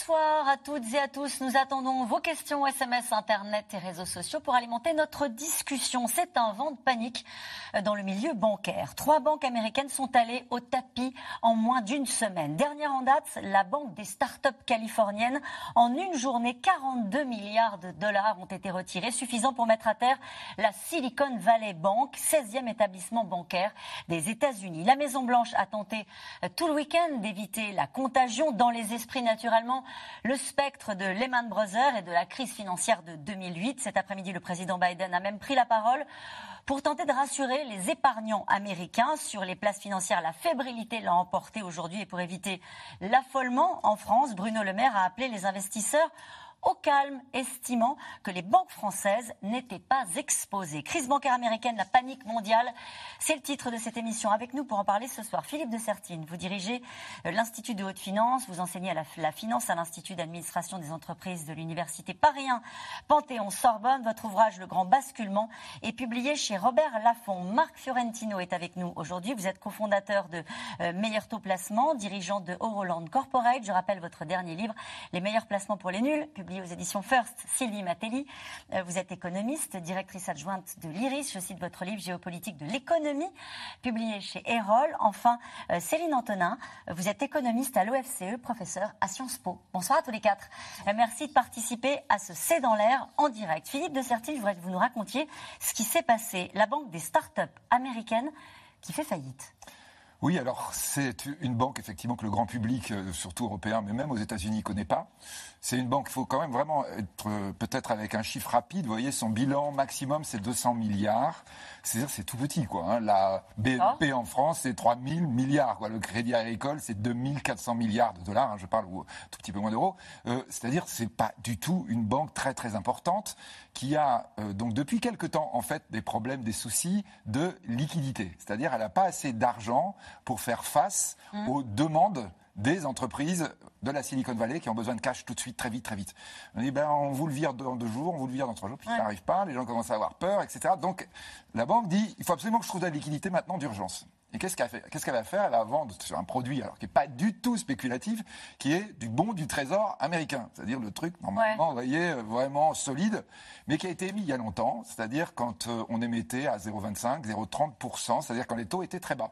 Bonsoir à toutes et à tous. Nous attendons vos questions SMS, Internet et réseaux sociaux pour alimenter notre discussion. C'est un vent de panique dans le milieu bancaire. Trois banques américaines sont allées au tapis en moins d'une semaine. Dernière en date, la banque des startups californiennes. En une journée, 42 milliards de dollars ont été retirés, suffisant pour mettre à terre la Silicon Valley Bank, 16e établissement bancaire des États-Unis. La Maison-Blanche a tenté tout le week-end d'éviter la contagion dans les esprits naturellement le spectre de Lehman Brothers et de la crise financière de 2008. Cet après-midi, le président Biden a même pris la parole pour tenter de rassurer les épargnants américains sur les places financières. La fébrilité l'a emporté aujourd'hui et pour éviter l'affolement en France, Bruno Le Maire a appelé les investisseurs au calme, estimant que les banques françaises n'étaient pas exposées. Crise bancaire américaine, la panique mondiale, c'est le titre de cette émission. Avec nous pour en parler ce soir, Philippe de Sertine. Vous dirigez euh, l'Institut de haute finance, vous enseignez la, la finance à l'Institut d'administration des entreprises de l'Université Paris 1 Panthéon-Sorbonne. Votre ouvrage Le Grand Basculement est publié chez Robert Laffont. Marc Fiorentino est avec nous aujourd'hui. Vous êtes cofondateur de euh, Meilleur Taux Placement, dirigeant de Euroland Corporate. Je rappelle votre dernier livre, Les meilleurs placements pour les nuls, aux éditions First, Sylvie Matelli. Euh, vous êtes économiste, directrice adjointe de l'IRIS. Je cite votre livre Géopolitique de l'économie, publié chez Erol. Enfin, euh, Céline Antonin, vous êtes économiste à l'OFCE, professeur à Sciences Po. Bonsoir à tous les quatre. Euh, merci de participer à ce C'est dans l'air en direct. Philippe de Sertil, je voudrais que vous nous racontiez ce qui s'est passé. La banque des startups américaines qui fait faillite. Oui, alors c'est une banque effectivement que le grand public, surtout européen, mais même aux États-Unis, ne connaît pas. C'est une banque, il faut quand même vraiment être euh, peut-être avec un chiffre rapide. Vous voyez, son bilan maximum, c'est 200 milliards. C'est-à-dire, c'est tout petit, quoi. Hein. La BNP en France, c'est 3000 milliards. Quoi. Le Crédit Agricole, c'est 2400 milliards de dollars. Hein, je parle ou tout petit peu moins d'euros. Euh, c'est-à-dire, c'est pas du tout une banque très très importante qui a euh, donc depuis quelque temps en fait des problèmes, des soucis de liquidité. C'est-à-dire, elle n'a pas assez d'argent pour faire face mmh. aux demandes des entreprises de la Silicon Valley qui ont besoin de cash tout de suite, très vite, très vite. On dit, ben, on vous le vire dans deux jours, on vous le vire dans trois jours, puis ça n'arrive pas, les gens commencent à avoir peur, etc. Donc, la banque dit, il faut absolument que je trouve de la liquidité maintenant d'urgence. Et qu'est-ce qu'elle Qu'est-ce qu'elle va faire? Elle va vendre sur un produit alors qui n'est pas du tout spéculatif, qui est du bon du trésor américain, c'est-à-dire le truc normalement, vous voyez, vraiment solide, mais qui a été émis il y a longtemps, c'est-à-dire quand euh, on émettait à 0,25, 0,30%, c'est-à-dire quand les taux étaient très bas.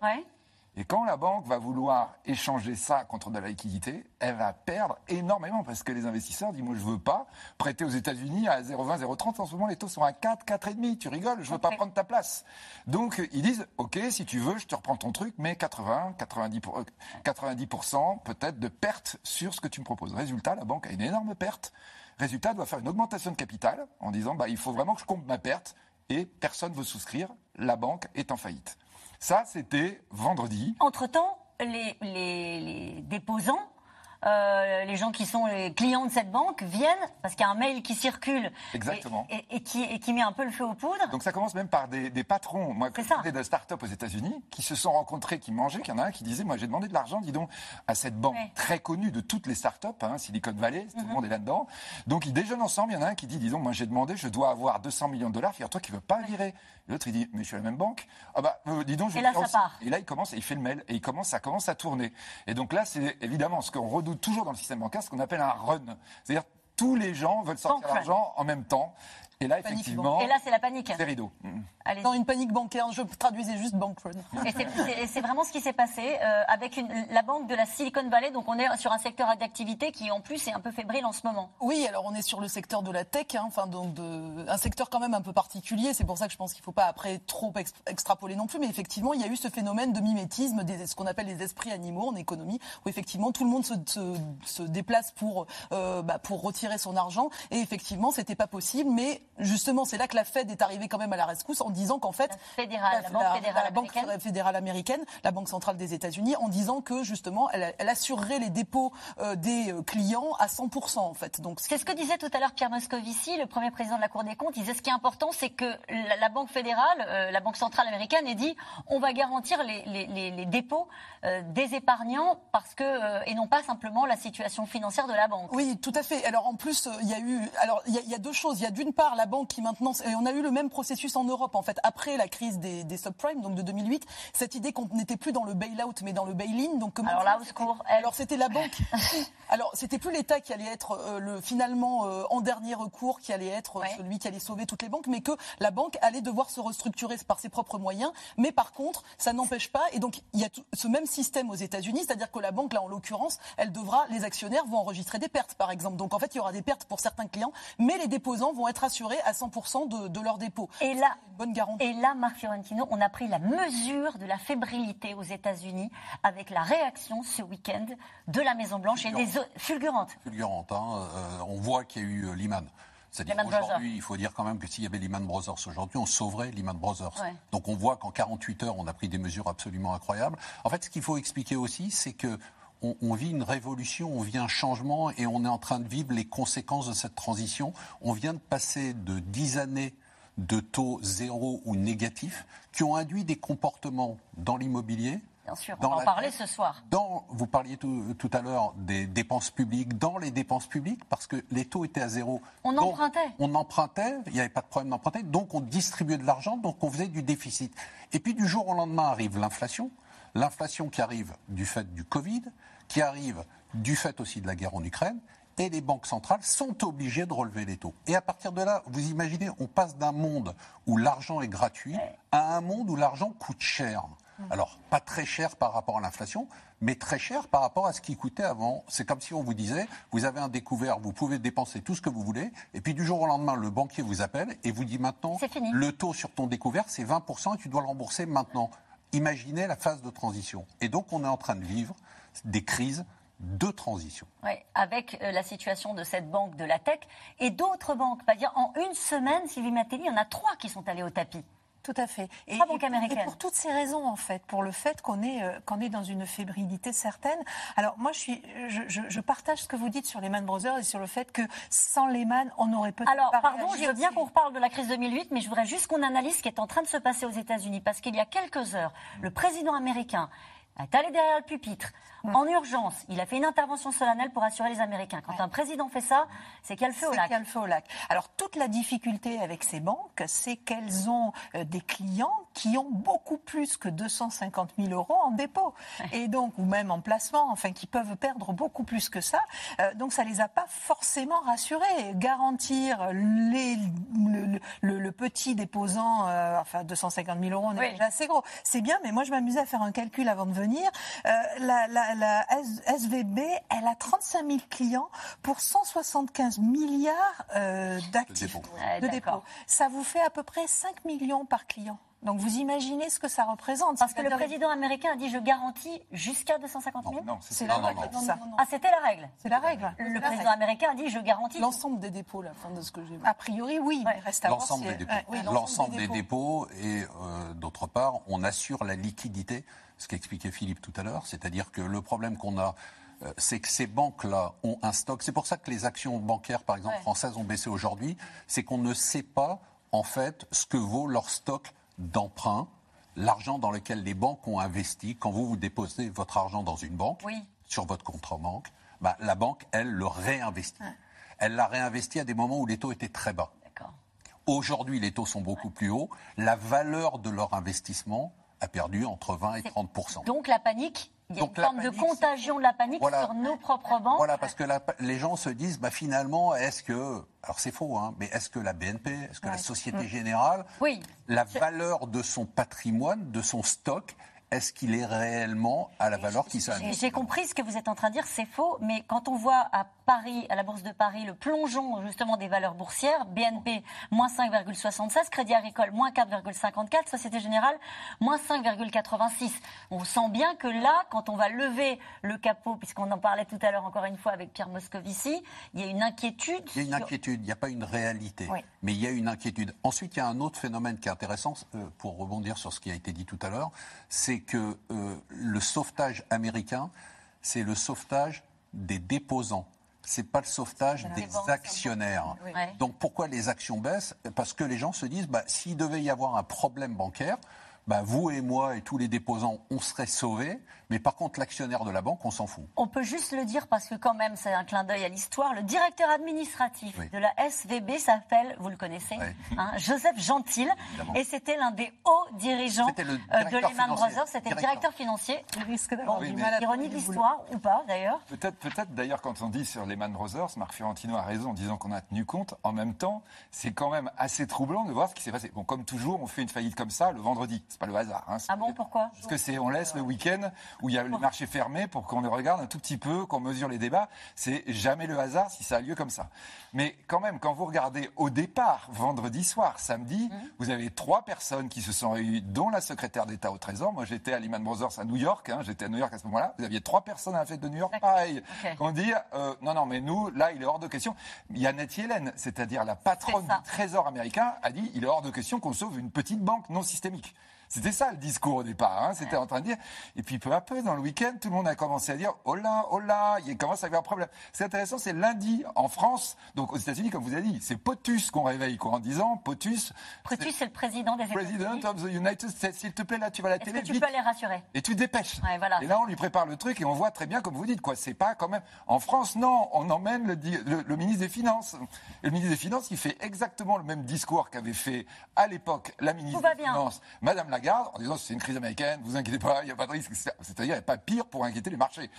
Et quand la banque va vouloir échanger ça contre de la liquidité, elle va perdre énormément parce que les investisseurs disent Moi, je veux pas prêter aux États-Unis à 0,20, 0,30. En ce moment, les taux sont à 4, 4,5. Tu rigoles, je veux pas prendre ta place. Donc, ils disent Ok, si tu veux, je te reprends ton truc, mais 80, 90, 90% peut-être de perte sur ce que tu me proposes. Résultat, la banque a une énorme perte. Résultat, doit faire une augmentation de capital en disant bah, Il faut vraiment que je compte ma perte et personne ne veut souscrire. La banque est en faillite. Ça, c'était vendredi. Entre-temps, les, les, déposants euh, les gens qui sont les clients de cette banque viennent parce qu'il y a un mail qui circule Exactement. Et, qui, et, qui, met un peu le feu aux poudres. Donc ça commence même par des, patrons, moi, je de start-up aux États-Unis, qui se sont rencontrés, qui mangeaient, qu'il y en a un qui disait, moi j'ai demandé de l'argent, dis donc, à cette banque très connue de toutes les start-up, hein, Silicon Valley, tout le mhm. monde est là-dedans. Donc ils déjeunent ensemble, il y en a un qui dit, disons, moi j'ai demandé, je dois avoir 200 millions de dollars, figure-toi qui ne veut pas virer. L'autre, il dit, mais je suis à la même banque. Ah bah, euh, dis donc, je Et là, ça part. Et là, il commence, il fait le mail, et il commence, ça commence à tourner. Et donc là, c'est évidemment ce qu'on redoute toujours dans le système bancaire, ce qu'on appelle un run. C'est-à-dire, tous les gens veulent sortir l'argent en même temps. Et là, effectivement. Et là, c'est la panique. C'est rideau. Mm. Dans une panique bancaire, je traduisais juste bank run. Et c'est vraiment ce qui s'est passé euh, avec une, la banque de la Silicon Valley. Donc, on est sur un secteur d'activité qui, en plus, est un peu fébrile en ce moment. Oui, alors on est sur le secteur de la tech, hein, enfin, donc de, un secteur quand même un peu particulier. C'est pour ça que je pense qu'il ne faut pas après trop extrapoler non plus. Mais effectivement, il y a eu ce phénomène de mimétisme, des, ce qu'on appelle les esprits animaux en économie, où effectivement tout le monde se, se, déplace pour, euh, bah, pour retirer son argent. Et effectivement, c'était pas possible. Mais justement, c'est là que la Fed est arrivée quand même à la rescousse en disant qu'en fait, fédérale, la, banque, fédérale, la banque fédérale américaine, la banque centrale des États-Unis, en disant que justement, elle, elle assurerait les dépôts euh, des euh, clients à 100% en fait. Donc c'est ce que disait tout à l'heure Pierre Moscovici, le premier président de la Cour des comptes. Il disait ce qui est important, c'est que la, banque fédérale, euh, la banque centrale américaine, ait dit on va garantir les, les, les dépôts des épargnants parce que et non pas simplement la situation financière de la banque. Oui, tout à fait. Alors en plus, il y a eu alors il y, a deux choses. Il y a d'une part la banque qui maintenant et on a eu le même processus en Europe en fait après la crise des, des subprimes donc de 2008, cette idée qu'on n'était plus dans le bail-out mais dans le bail-in. Donc alors là au secours. Alors c'était la banque Alors, c'était plus l'État qui allait être euh, le, finalement euh, en dernier recours, qui allait être euh, celui qui allait sauver toutes les banques, mais que la banque allait devoir se restructurer par ses propres moyens. Mais par contre, ça n'empêche pas. Et donc, il y a ce même système aux États-Unis, c'est-à-dire que la banque, là, en l'occurrence, elle devra, les actionnaires vont enregistrer des pertes, par exemple. Donc, en fait, il y aura des pertes pour certains clients, mais les déposants vont être assurés à 100% de, de leurs dépôts. Et là, bonne garantie. Et là, Marc Fiorentino, on a pris la mesure de la fébrilité aux États-Unis avec la réaction ce week-end de la Maison Blanche et des fulgurante. Fulgurante. Hein. Euh, on voit qu'il y a eu euh, Lehman. C'est-à-dire qu'aujourd'hui, il faut dire quand même que s'il y avait Lehman Brothers aujourd'hui, on sauverait Lehman Brothers. Donc on voit qu'en 48 heures, on a pris des mesures absolument incroyables. En fait, ce qu'il faut expliquer aussi, c'est que on, vit une révolution, on vit un changement et on est en train de vivre les conséquences de cette transition. On vient de passer de 10 années de taux zéro ou négatifs qui ont induit des comportements dans l'immobilier, Bien sûr, on va en parler ce soir. Dans, vous parliez tout, à l'heure des dépenses publiques, dans les dépenses publiques, parce que les taux étaient à zéro. On empruntait. On empruntait, il n'y avait pas de problème d'emprunter, donc on distribuait de l'argent, donc on faisait du déficit. Et puis du jour au lendemain arrive l'inflation, l'inflation qui arrive du fait du Covid, qui arrive du fait aussi de la guerre en Ukraine, et les banques centrales sont obligées de relever les taux. Et à partir de là, vous imaginez, on passe d'un monde où l'argent est gratuit à un monde où l'argent coûte cher. Alors, pas très cher par rapport à l'inflation, mais très cher par rapport à ce qui coûtait avant. C'est comme si on vous disait, vous avez un découvert, vous pouvez dépenser tout ce que vous voulez, et puis du jour au lendemain, le banquier vous appelle et vous dit maintenant, le taux sur ton découvert, c'est 20% et tu dois le rembourser maintenant. Imaginez la phase de transition. Et donc, on est en train de vivre des crises de transition. Oui, avec euh, la situation de cette banque de la tech et d'autres banques. dire en une semaine, Sylvie Matteli, il y en a trois qui sont allés au tapis. Tout à fait. Et, et, pour toutes ces raisons, en fait, pour le fait qu'on est, euh, qu'on est dans une fébrilité certaine. Alors, moi, je, suis, je, partage ce que vous dites sur Lehman Brothers et sur le fait que sans Lehman, on aurait peut-être Alors, pardon, je veux bien qu'on reparle de la crise 2008, mais je voudrais juste qu'on analyse ce qui est en train de se passer aux États-Unis. Parce qu'il y a quelques heures, le président américain allé derrière le pupitre en urgence. Il a fait une intervention solennelle pour assurer les Américains. Quand un président fait ça, c'est qu'il y a le feu au lac. Il y a le feu au lac. Alors toute la difficulté avec ces banques, c'est qu'elles ont euh, des clients qui ont beaucoup plus que 250 000 euros en dépôt. Et donc, ou même en placement, enfin, qui peuvent perdre beaucoup plus que ça. Euh, donc ça les a pas forcément rassurés. Garantir les, le, petit déposant, euh, enfin 250 000 euros, on est déjà assez gros. C'est bien, mais moi je m'amusais à faire un calcul avant de venir. la, la, SVB, elle a 35 000 clients pour 175 milliards euh, d'actifs, de dépôts. Ça vous fait à peu près 5 millions par client. Donc vous imaginez ce que ça représente. Parce que le président américain a dit je garantis jusqu'à 250 000 Non, c'est la règle. Ah, c'était la règle C'est la règle. Le président américain a dit je garantis. L'ensemble des dépôts, la fin de ce que j'ai vu. A priori, oui. L'ensemble des dépôts. l'ensemble des, dépôts. Et euh, d'autre part, on assure la liquidité ce qu'expliquait Philippe tout à l'heure, c'est-à-dire que le problème qu'on a, euh, c'est que ces banques-là ont un stock. C'est pour ça que les actions bancaires, par exemple, françaises ont baissé aujourd'hui. C'est qu'on ne sait pas, en fait, ce que vaut leur stock d'emprunt, l'argent dans lequel les banques ont investi. Quand vous, vous déposez votre argent dans une banque, sur votre compte en banque, bah, la banque, elle, le réinvestit. Elle l'a réinvesti à des moments où les taux étaient très bas. Aujourd'hui, les taux sont beaucoup plus hauts. La valeur de leur investissement a perdu entre 20 et 30% Donc la panique il y a une forme de contagion de la panique sur nos propres banques. Voilà, parce que les gens se disent, bah, finalement, est-ce que, alors c'est faux, hein, mais est-ce que la BNP, est-ce que la Société mm. Générale, oui, la valeur de son patrimoine, de son stock, est-ce qu'il est réellement à la valeur qui s'est J'ai- compris ce que vous êtes en train de dire, c'est faux, mais quand on voit à Paris, à la Bourse de Paris, le plongeon justement des valeurs boursières, BNP moins 5,76, Crédit Agricole moins 4,54, Société Générale moins 5,86. On sent bien que là, quand on va lever le capot, puisqu'on en parlait tout à l'heure encore une fois avec Pierre Moscovici, il y a une inquiétude. Il y a une inquiétude, il n'y a pas une réalité, Oui. mais il y a une inquiétude. Ensuite, il y a un autre phénomène qui est intéressant, euh, pour rebondir sur ce qui a été dit tout à l'heure, c'est que euh, le sauvetage américain, c'est le sauvetage des déposants. C'est pas le sauvetage Des banques, actionnaires. Oui. Donc pourquoi les actions baissent? Parce que les gens se disent, bah, s'il devait y avoir un problème bancaire, bah, vous et moi et tous les déposants, on serait sauvés. Mais par contre, l'actionnaire de la banque, on s'en fout. On peut juste le dire parce que quand même c'est un clin d'œil à l'histoire. Le directeur administratif Oui. de la SVB s'appelle, vous le connaissez, hein, Joseph Gentil, Évidemment. et c'était l'un des hauts dirigeants euh, de Lehman. Brothers. C'était le Directeur. financier. Il risque d'avoir Oui, du mais- mal à ironie de l'histoire ou pas d'ailleurs. Peut-être, peut-être d'ailleurs, quand on dit sur Lehman Brothers, Marc Fiorentino a raison en disant qu'on a tenu compte. En même temps, c'est quand même assez troublant de voir ce qui s'est passé. Bon, comme toujours, on fait une faillite comme ça le vendredi. C'est pas le hasard. hein. Ah bon, pourquoi? Parce que c'est, on laisse le week-end où il y a les marchés fermés pour qu'on les regarde un tout petit peu, qu'on mesure les débats. C'est jamais le hasard si ça a lieu comme ça. Mais quand même, quand vous regardez au départ, vendredi soir, samedi, Mhm. vous avez trois personnes qui se sont réunies, dont la secrétaire d'État au Trésor. Moi, j'étais à Lehman Brothers à New York. hein. j'étais à New York à ce moment-là. Vous aviez trois personnes à la fête de New York, pareil. Ok. On dit, euh, non, non, mais nous, là, il est hors de question. Yannette Yellen, c'est-à-dire la patronne du Trésor américain, a dit, il est hors de question qu'on sauve une petite banque non systémique. C'était ça le discours au départ. hein. C'était en train de dire. Et puis peu à peu, dans le week-end, tout le monde a commencé à dire oh là, oh là, il commence à y avoir un problème. C'est intéressant, c'est lundi en France, donc aux États-Unis, comme vous avez dit, c'est POTUS qu'on réveille, quoi, en disant POTUS, Prétus, c'est le président des États-Unis. President of the United States, s'il te plaît, là, tu vas à la télé que tu vite. peux les rassurer? Et tu te dépêches. Ouais, voilà. Et là, on lui prépare le truc et on voit très bien, comme vous dites, quoi. C'est pas quand même. En France, non, on emmène le, di- le- le ministre des Finances. Et le ministre des Finances, il fait exactement le même discours qu'avait fait à l'époque la ministre des. Finances, Madame Lagarde, en disant c'est une crise américaine, vous inquiétez pas, il n'y a pas de risque. C'est-à-dire, il n'y a pas pire pour inquiéter les marchés.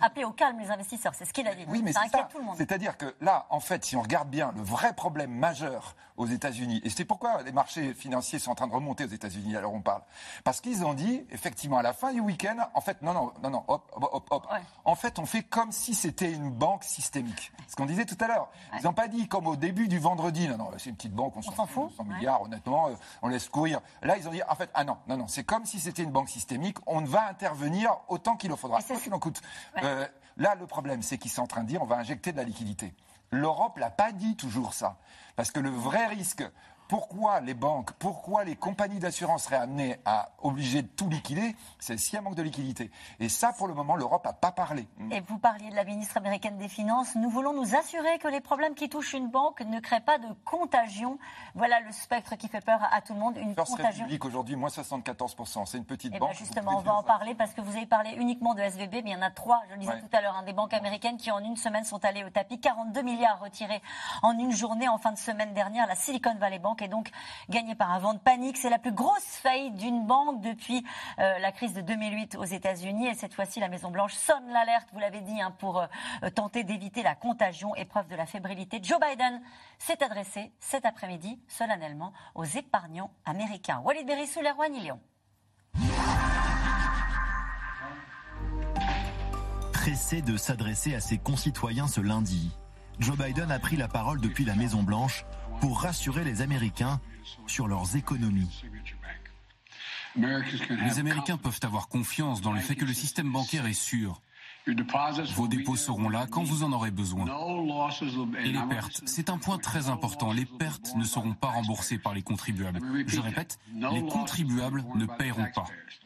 Appeler au calme les investisseurs, c'est ce qu'il a dit. Oui, mais ça inquiète tout le monde. C'est-à-dire que là, en fait, si on regarde bien, le vrai problème majeur aux États-Unis, et c'est pourquoi les marchés financiers sont en train de remonter aux États-Unis, alors on parle, parce qu'ils ont dit, effectivement, à la fin du week-end, en fait, non, non, non, non, hop, hop, hop. Ouais. En fait, on fait comme si c'était une banque systémique. Ce qu'on disait tout à l'heure. Ils n'ont pas dit comme au début du vendredi, non, non, c'est une petite banque, on, s'en fout. 100 Ouais. milliards, honnêtement, euh, on laisse courir. Là, ils ont dit, en fait, ah non, non, non, c'est comme si c'était une banque systémique, on va intervenir autant qu'il en faudra, quoi qu'il en coûte. Ouais. Euh, là, le problème, c'est qu'ils sont en train de dire, on va injecter de la liquidité. L'Europe l'a pas dit toujours ça. Parce que le vrai risque, pourquoi les banques, pourquoi les compagnies d'assurance seraient amenées à obliger de tout liquider, c'est s'il y a un manque de liquidité. Et ça, pour le moment, l'Europe n'a pas parlé. Et vous parliez de la ministre américaine des Finances. Nous voulons nous assurer que les problèmes qui touchent une banque ne créent pas de contagion. Voilà le spectre qui fait peur à tout le monde. Une First contagion. République aujourd'hui, moins 74%. C'est une petite Eh banque. bien vous justement, on va en parler parce que vous avez parlé uniquement de SVB, mais il y en a trois, je le disais Ouais. tout à l'heure, hein, des banques américaines qui en une semaine sont allées au tapis. 42 milliards retirés en une journée en fin de semaine dernière. La Silicon Valley Bank est donc gagnée par un vent de panique. C'est la plus grosse faillite d'une banque depuis euh, la crise de 2008 aux États-Unis. Et cette fois-ci, la Maison-Blanche sonne l'alerte, vous l'avez dit, hein, pour euh, euh, tenter d'éviter la contagion. Épreuve de la fébrilité. Joe Biden s'est adressé cet après-midi solennellement aux épargnants américains. Walid Berissou, Leroy Lyon. Pressé de s'adresser à ses concitoyens ce lundi, Joe Biden a pris la parole depuis la Maison-Blanche pour rassurer les Américains sur leurs économies. Les Américains peuvent avoir confiance dans le fait que le système bancaire est sûr. Vos dépôts seront là quand vous en aurez besoin. Et les pertes, c'est un point très important. Les pertes ne seront pas remboursées par les contribuables. Je répète, les contribuables ne paieront pas.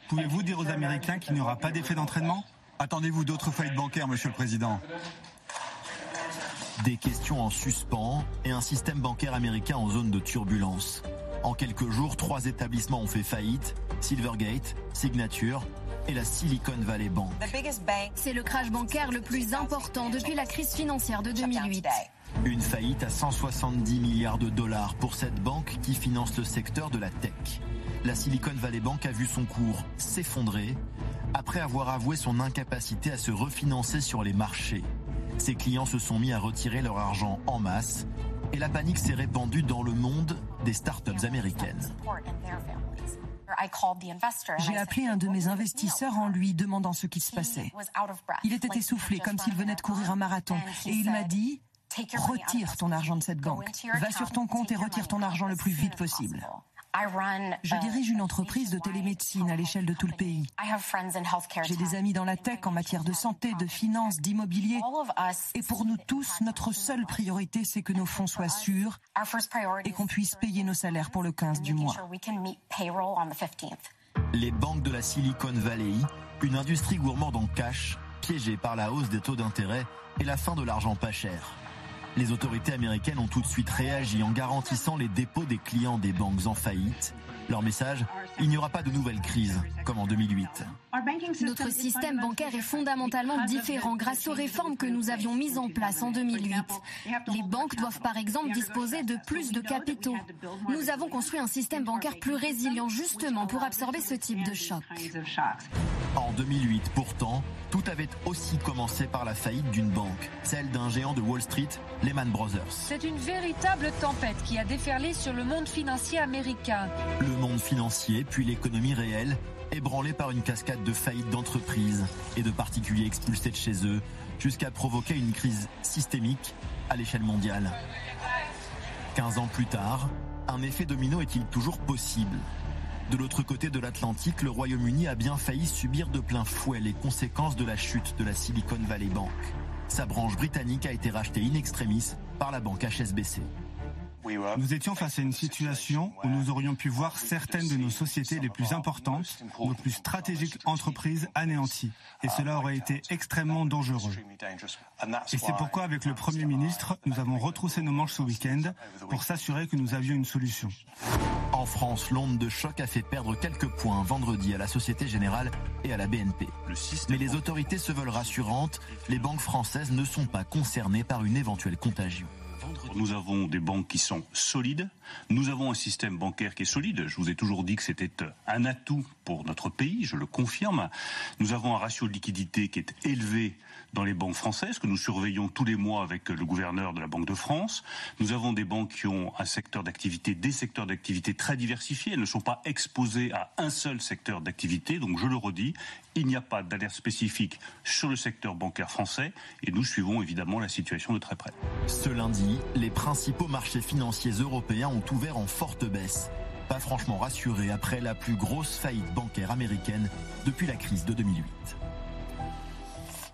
Pouvez-vous dire aux Américains qu'il n'y aura pas d'effet d'entraînement? Attendez-vous d'autres faillites bancaires, Monsieur le Président? Des questions en suspens et un système bancaire américain en zone de turbulence. En quelques jours, trois établissements ont fait faillite, Silvergate, Signature et la Silicon Valley Bank. C'est le crash bancaire le plus important depuis la crise financière de 2008. Une faillite à 170 milliards de dollars pour cette banque qui finance le secteur de la tech. La Silicon Valley Bank a vu son cours s'effondrer après avoir avoué son incapacité à se refinancer sur les marchés. Ses clients se sont mis à retirer leur argent en masse et la panique s'est répandue dans le monde des startups américaines. J'ai appelé un de mes investisseurs en lui demandant ce qui se passait. Il était essoufflé, comme s'il venait de courir un marathon. Et il m'a dit, retire ton argent de cette banque. Va sur ton compte et retire ton argent le plus vite possible. Je dirige une entreprise de télémédecine à l'échelle de tout le pays. J'ai des amis dans la tech en matière de santé, de finances, d'immobilier. Et pour nous tous, notre seule priorité, c'est que nos fonds soient sûrs et qu'on puisse payer nos salaires pour le 15 du mois. Les banques de la Silicon Valley, une industrie gourmande en cash, piégée par la hausse des taux d'intérêt et la fin de l'argent pas cher. Les autorités américaines ont tout de suite réagi en garantissant les dépôts des clients des banques en faillite. Leur message il n'y aura pas de nouvelle crise comme en 2008. Notre système bancaire est fondamentalement différent grâce aux réformes que nous avions mises en place en 2008. Les banques doivent par exemple disposer de plus de capitaux. Nous avons construit un système bancaire plus résilient justement pour absorber ce type de choc. En 2008, pourtant, tout avait aussi commencé par la faillite d'une banque, celle d'un géant de Wall Street, Lehman Brothers. C'est une véritable tempête qui a déferlé sur le monde financier américain. Le monde financier, puis l'économie réelle, ébranlée par une cascade de faillites d'entreprises et de particuliers expulsés de chez eux, jusqu'à provoquer une crise systémique à l'échelle mondiale. 15 ans plus tard, un effet domino est-il toujours possible? De l'autre côté de l'Atlantique, le Royaume-Uni a bien failli subir de plein fouet les conséquences de la chute de la Silicon Valley Bank. Sa branche britannique a été rachetée in extremis par la banque HSBC. Nous étions face à une situation où nous aurions pu voir certaines de nos sociétés les plus importantes, nos plus stratégiques entreprises anéanties. Et cela aurait été extrêmement dangereux. Et c'est pourquoi, avec le Premier ministre, nous avons retroussé nos manches ce week-end pour s'assurer que nous avions une solution. En France, l'onde de choc a fait perdre quelques points vendredi à la Société Générale et à la BNP. Mais les autorités se veulent rassurantes, les banques françaises ne sont pas concernées par une éventuelle contagion. Nous avons des banques qui sont solides. Nous avons un système bancaire qui est solide. Je vous ai toujours dit que c'était un atout pour notre pays, je le confirme. Nous avons un ratio de liquidité qui est élevé dans les banques françaises, que nous surveillons tous les mois avec le gouverneur de la Banque de France. Nous avons des banques qui ont un secteur d'activité, des secteurs d'activité très diversifiés. Elles ne sont pas exposées à un seul secteur d'activité. Donc, je le redis, il n'y a pas d'alerte spécifique sur le secteur bancaire français et nous suivons évidemment la situation de très près. Ce lundi, les principaux marchés financiers européens ont ouvert en forte baisse. Pas franchement rassurés après la plus grosse faillite bancaire américaine depuis la crise de 2008.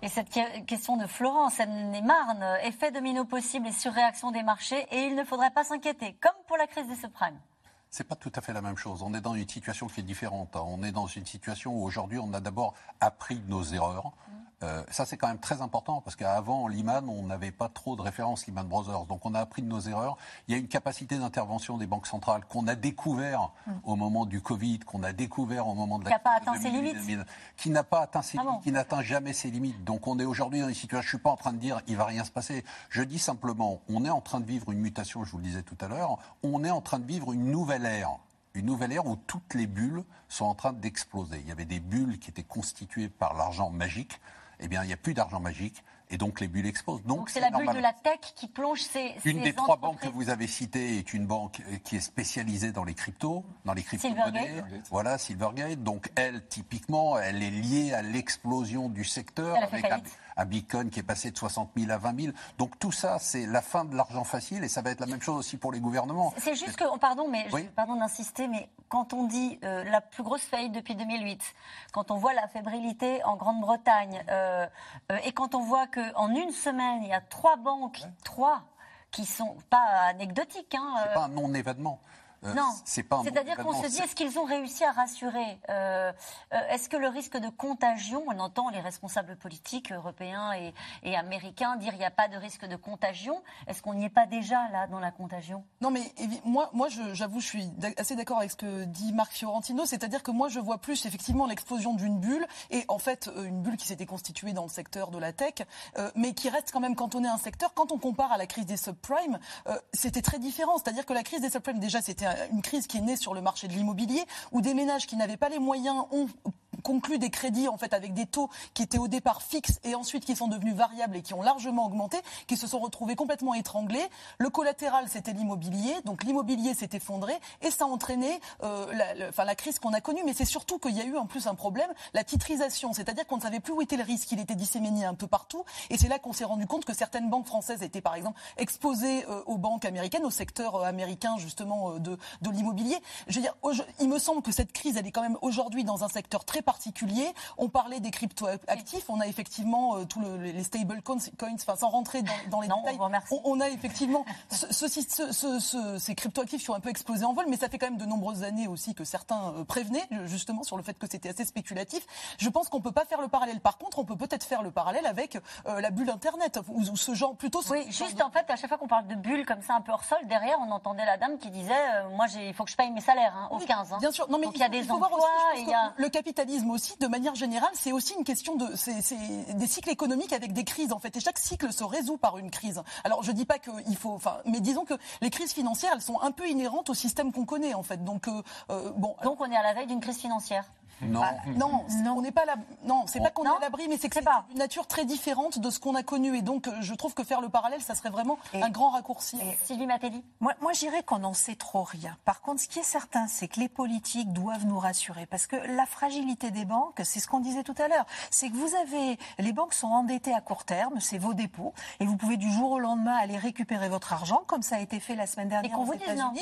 Et cette question de Florence, et Marne, effet domino possible et surréaction des marchés, et il ne faudrait pas s'inquiéter, comme pour la crise des subprimes. C'est pas tout à fait la même chose. On est dans une situation qui est différente. On est dans une situation où aujourd'hui, on a d'abord appris de nos erreurs. Euh, ça, c'est quand même très important parce qu'avant Lehman, on n'avait pas trop de références Lehman Brothers. Donc, on a appris de nos erreurs. Il y a une capacité d'intervention des banques centrales qu'on a découvert mm. au moment du Covid, qu'on a découvert au moment de la. Qui n'a pas atteint ses limites. Qui n'a pas atteint ses ah limites, qui n'atteint jamais ses limites. Donc, on est aujourd'hui dans une situation. Je suis pas en train de dire il va rien se passer. Je dis simplement, on est en train de vivre une mutation. Je vous le disais tout à l'heure. On est en train de vivre une nouvelle ère une nouvelle ère où toutes les bulles sont en train d'exploser. Il y avait des bulles qui étaient constituées par l'argent magique eh bien, il n'y a plus d'argent magique. Et donc les bulles explosent. Donc c'est la bulle de la tech qui plonge ces. Une des trois banques que vous avez citées est une banque qui est spécialisée dans les cryptos, dans les crypto-monnaies. Voilà, Silvergate. Donc elle, typiquement, elle est liée à l'explosion du secteur avec un Bitcoin qui est passé de 60 000 à 20 000. Donc tout ça, c'est la fin de l'argent facile et ça va être la même chose aussi pour les gouvernements. C'est juste que, pardon, mais pardon d'insister, mais quand on dit euh, la plus grosse faillite depuis 2008, quand on voit la fébrilité en Grande-Bretagne euh, euh, et quand on voit qu'en une semaine, il y a trois banques, trois qui sont pas anecdotiques. Hein, c'est pas un non-événement. Euh, non, c'est-à-dire qu'on se dit, est-ce qu'ils ont réussi à rassurer euh, euh, Est-ce que le risque de contagion, on entend les responsables politiques européens et, américains dire il n'y a pas de risque de contagion, est-ce qu'on n'y est pas déjà là dans la contagion? Non, mais moi, moi j'avoue, je, suis assez d'accord avec ce que dit Marc Fiorentino, c'est-à-dire que moi je vois plus effectivement l'explosion d'une bulle, et en fait une bulle qui s'était constituée dans le secteur de la tech, mais qui reste quand même cantonnée à un secteur. Quand on compare à la crise des subprimes, c'était très différent, c'est-à-dire que la crise des subprimes, déjà, c'était une crise qui est née sur le marché de l'immobilier, où des ménages qui n'avaient pas les moyens ont conclu des crédits en fait avec des taux qui étaient au départ fixes et ensuite qui sont devenus variables et qui ont largement augmenté, qui se sont retrouvés complètement étranglés. Le collatéral, c'était l'immobilier, donc l'immobilier s'est effondré et ça a entraîné euh, la, enfin, la crise qu'on a connue. Mais c'est surtout qu'il y a eu en plus un problème, la titrisation, c'est-à-dire qu'on ne savait plus où était le risque, il était disséminé un peu partout. Et c'est là qu'on s'est rendu compte que certaines banques françaises étaient par exemple exposées euh, aux banques américaines, au secteur euh, américain justement de, de l'immobilier. Je veux dire, il me semble que cette crise, elle est quand même aujourd'hui dans un secteur très particulier. On parlait des crypto-actifs, on a effectivement tous les stable coins, enfin, sans rentrer dans, les détails, on, a effectivement ces crypto-actifs qui ont un peu explosé en vol, mais ça fait quand même de nombreuses années aussi que certains euh, prévenaient justement sur le fait que c'était assez spéculatif. Je pense qu'on ne peut pas faire le parallèle. Par contre, on peut peut-être faire le parallèle avec euh, la bulle Internet ou, ce genre plutôt. Oui, juste en fait, à chaque fois qu'on parle de bulle comme ça un peu hors sol, derrière, on entendait la dame qui disait euh, Moi, il faut que je paye mes salaires hein, au 15. Hein. Bien sûr, non, mais Donc, il y a des emplois. Aussi, il y a... Le capitalisme aussi, de manière générale, c'est aussi une question de. Des cycles économiques avec des crises en fait. Et chaque cycle se résout par une crise. Alors, je dis pas qu'il faut. Enfin, mais disons que les crises financières, elles sont un peu inhérentes au système qu'on connaît en fait. Donc, euh, euh, bon. Donc, on est à la veille d'une crise financière. Non. Ah, non, on n'est pas là. Non, c'est pas qu'on est à l'abri, mais c'est que c'est une nature très différente de ce qu'on a connu. Et donc, euh, je trouve que faire le parallèle, ça serait vraiment un grand raccourci. Sylvie Matéli Moi, moi je dirais qu'on n'en sait trop rien. Par contre, ce qui est certain, c'est que les politiques doivent nous rassurer. Parce que la fragilité des banques, c'est ce qu'on disait tout à l'heure. C'est que vous avez. Les banques sont endettées à court terme, c'est vos dépôts. Et vous pouvez du jour au lendemain aller récupérer votre argent, comme ça a été fait la semaine dernière. Et qu'on vous dise non.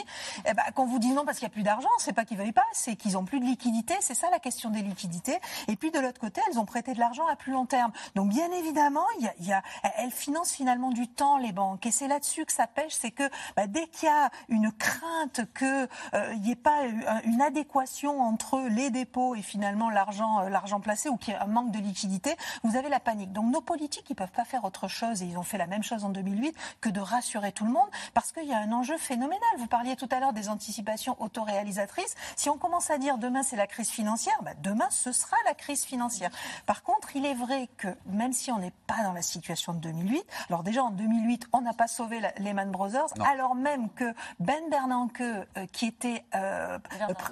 Eh ben, qu'on vous dise non parce qu'il n'y a plus d'argent, c'est pas qu'ils ne veulent pas, c'est qu'ils n'ont plus de liquidité. C'est ça la question des liquidités. Et puis de l'autre côté, elles ont prêté de l'argent à plus long terme. Donc bien évidemment, il y a, elles financent finalement du temps les banques. Et c'est là-dessus que ça pêche, c'est que bah, dès qu'il y a une crainte qu'il euh, n'y ait pas une adéquation entre les dépôts et finalement l'argent, euh, l'argent placé ou qu'il y ait un manque de liquidité, vous avez la panique. Donc nos politiques, ils peuvent pas faire autre chose et ils ont fait la même chose en 2008 que de rassurer tout le monde parce qu'il y a un enjeu phénoménal. Vous parliez tout à l'heure des anticipations autoréalisatrices. Si on commence à dire demain c'est la crise financière, bah, demain ce sera la crise financière. Par contre, il est vrai que même si on n'est pas dans la situation de 2008, alors déjà en 2008, on n'a pas sauvé la Lehman Brothers, alors même que Ben Bernanke, euh, qui était euh,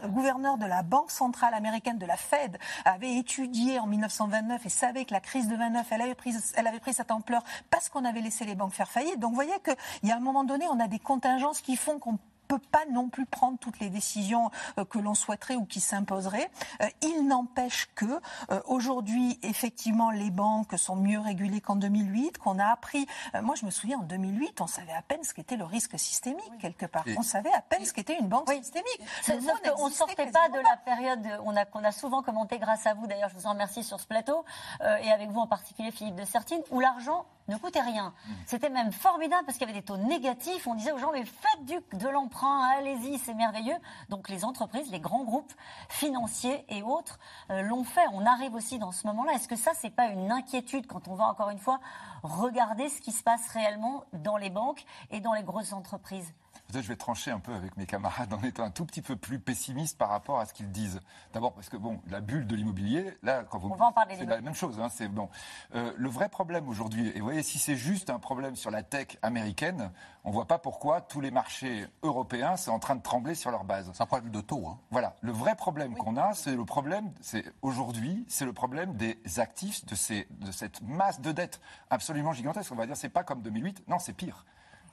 gouverneur de la Banque centrale américaine, de la Fed, avait étudié en 1929 et savait que la crise de 29, elle avait pris, elle avait pris cette ampleur parce qu'on avait laissé les banques faire faillite. Donc vous voyez qu'il y a un moment donné, on a des contingences qui font qu'on peut pas non plus prendre toutes les décisions euh, que l'on souhaiterait ou qui s'imposeraient. Euh, il n'empêche que euh, aujourd'hui, effectivement, les banques sont mieux régulées qu'en 2008, qu'on a appris. moi, je me souviens en 2008, on savait à peine ce qu'était le risque systémique quelque part. On savait à peine ce qu'était une banque systémique. on ne sortait pas de la période on a, qu'on a souvent commenté grâce à vous. D'ailleurs, je vous en remercie sur ce plateau et avec vous en particulier, Philippe de Sertine, où l'argent ne coûtait rien. C'était même formidable parce qu'il y avait des taux négatifs. On disait aux gens mais faites du, de l'emprunt allez-y, c'est merveilleux. Donc les entreprises, les grands groupes financiers et autres euh, l'ont fait. On arrive aussi dans ce moment-là. Est-ce que ça, c'est pas une inquiétude quand on va encore une fois regarder ce qui se passe réellement dans les banques et dans les grosses entreprises? Je vais trancher un peu avec mes camarades en étant un tout petit peu plus pessimiste par rapport à ce qu'ils disent. D'abord parce que bon, la bulle de l'immobilier, là, quand vous, c'est la même chose. Hein, c'est bon. Euh, le vrai problème aujourd'hui, et vous voyez, si c'est juste un problème sur la tech américaine, on voit pas pourquoi tous les marchés européens sont en train de trembler sur leur base. C'est un problème de taux. Hein. Voilà. Le vrai problème qu'on a, c'est le problème, c'est aujourd'hui, c'est le problème des actifs de ces, de cette masse de dettes absolument gigantesque. On va dire, c'est pas comme 2008. Non, c'est pire.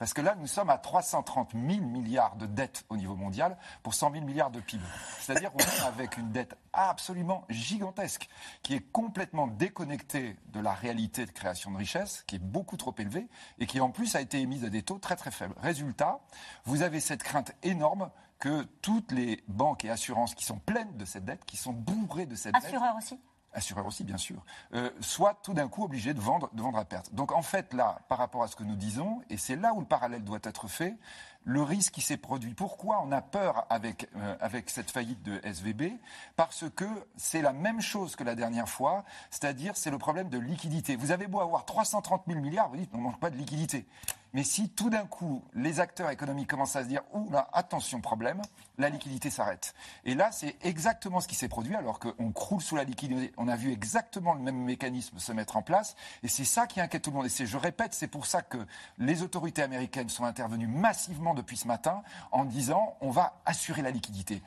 Parce que là, nous sommes à 330 000 milliards de dettes au niveau mondial pour 100 000 milliards de PIB. C'est-à-dire qu'on est avec une dette absolument gigantesque qui est complètement déconnectée de la réalité de création de richesse, qui est beaucoup trop élevée et qui en plus a été émise à des taux très très faibles. Résultat, vous avez cette crainte énorme que toutes les banques et assurances qui sont pleines de cette dette, qui sont bourrées de cette dette. Assureurs aussi? Assureurs aussi bien sûr, euh, soit tout d'un coup obligés de vendre, de vendre à perte. Donc en fait là, par rapport à ce que nous disons, et c'est là où le parallèle doit être fait, le risque qui s'est produit. Pourquoi on a peur avec, euh, cette faillite de SVB Parce que c'est la même chose que la dernière fois, c'est-à-dire c'est le problème de liquidité. Vous avez beau avoir 330 000 milliards, vous dites on ne manque pas de liquidité. Mais si tout d'un coup, les acteurs économiques commencent à se dire Ouh là, attention, problème, la liquidité s'arrête. Et là, c'est exactement ce qui s'est produit, alors qu'on croule sous la liquidité. On a vu exactement le même mécanisme se mettre en place. Et c'est ça qui inquiète tout le monde. Et je répète, c'est pour ça que les autorités américaines sont intervenues massivement depuis ce matin en disant on va assurer la liquidité.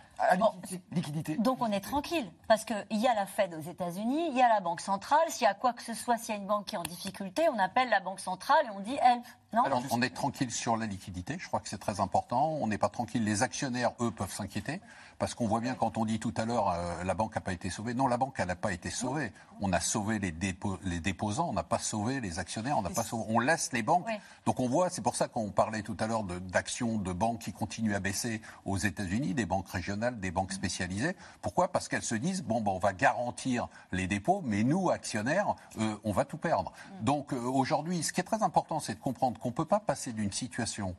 liquidité. Donc on est tranquille, parce qu'il y a la Fed aux États-Unis, il y a la Banque centrale. S'il y a quoi que ce soit, s'il y a une banque qui est en difficulté, on appelle la Banque centrale et on dit help. Non Alors, on est tranquille sur la liquidité, je crois que c'est très important. On n'est pas tranquille, les actionnaires, eux, peuvent s'inquiéter. Parce qu'on voit bien quand on dit tout à l'heure euh, la banque n'a pas été sauvée. Non, la banque elle n'a pas été sauvée. On a sauvé les, les déposants, on n'a pas sauvé les actionnaires, on n'a pas sauvé. On laisse les banques. Donc on voit, c'est pour ça qu'on parlait tout à l'heure d'actions de, banques qui continuent à baisser aux États-Unis, des banques régionales, des banques spécialisées. Pourquoi? Parce qu'elles se disent bon, ben, on va garantir les dépôts, mais nous actionnaires, euh, on va tout perdre. Mm. Donc euh, aujourd'hui, ce qui est très important, c'est de comprendre qu'on ne peut pas passer d'une situation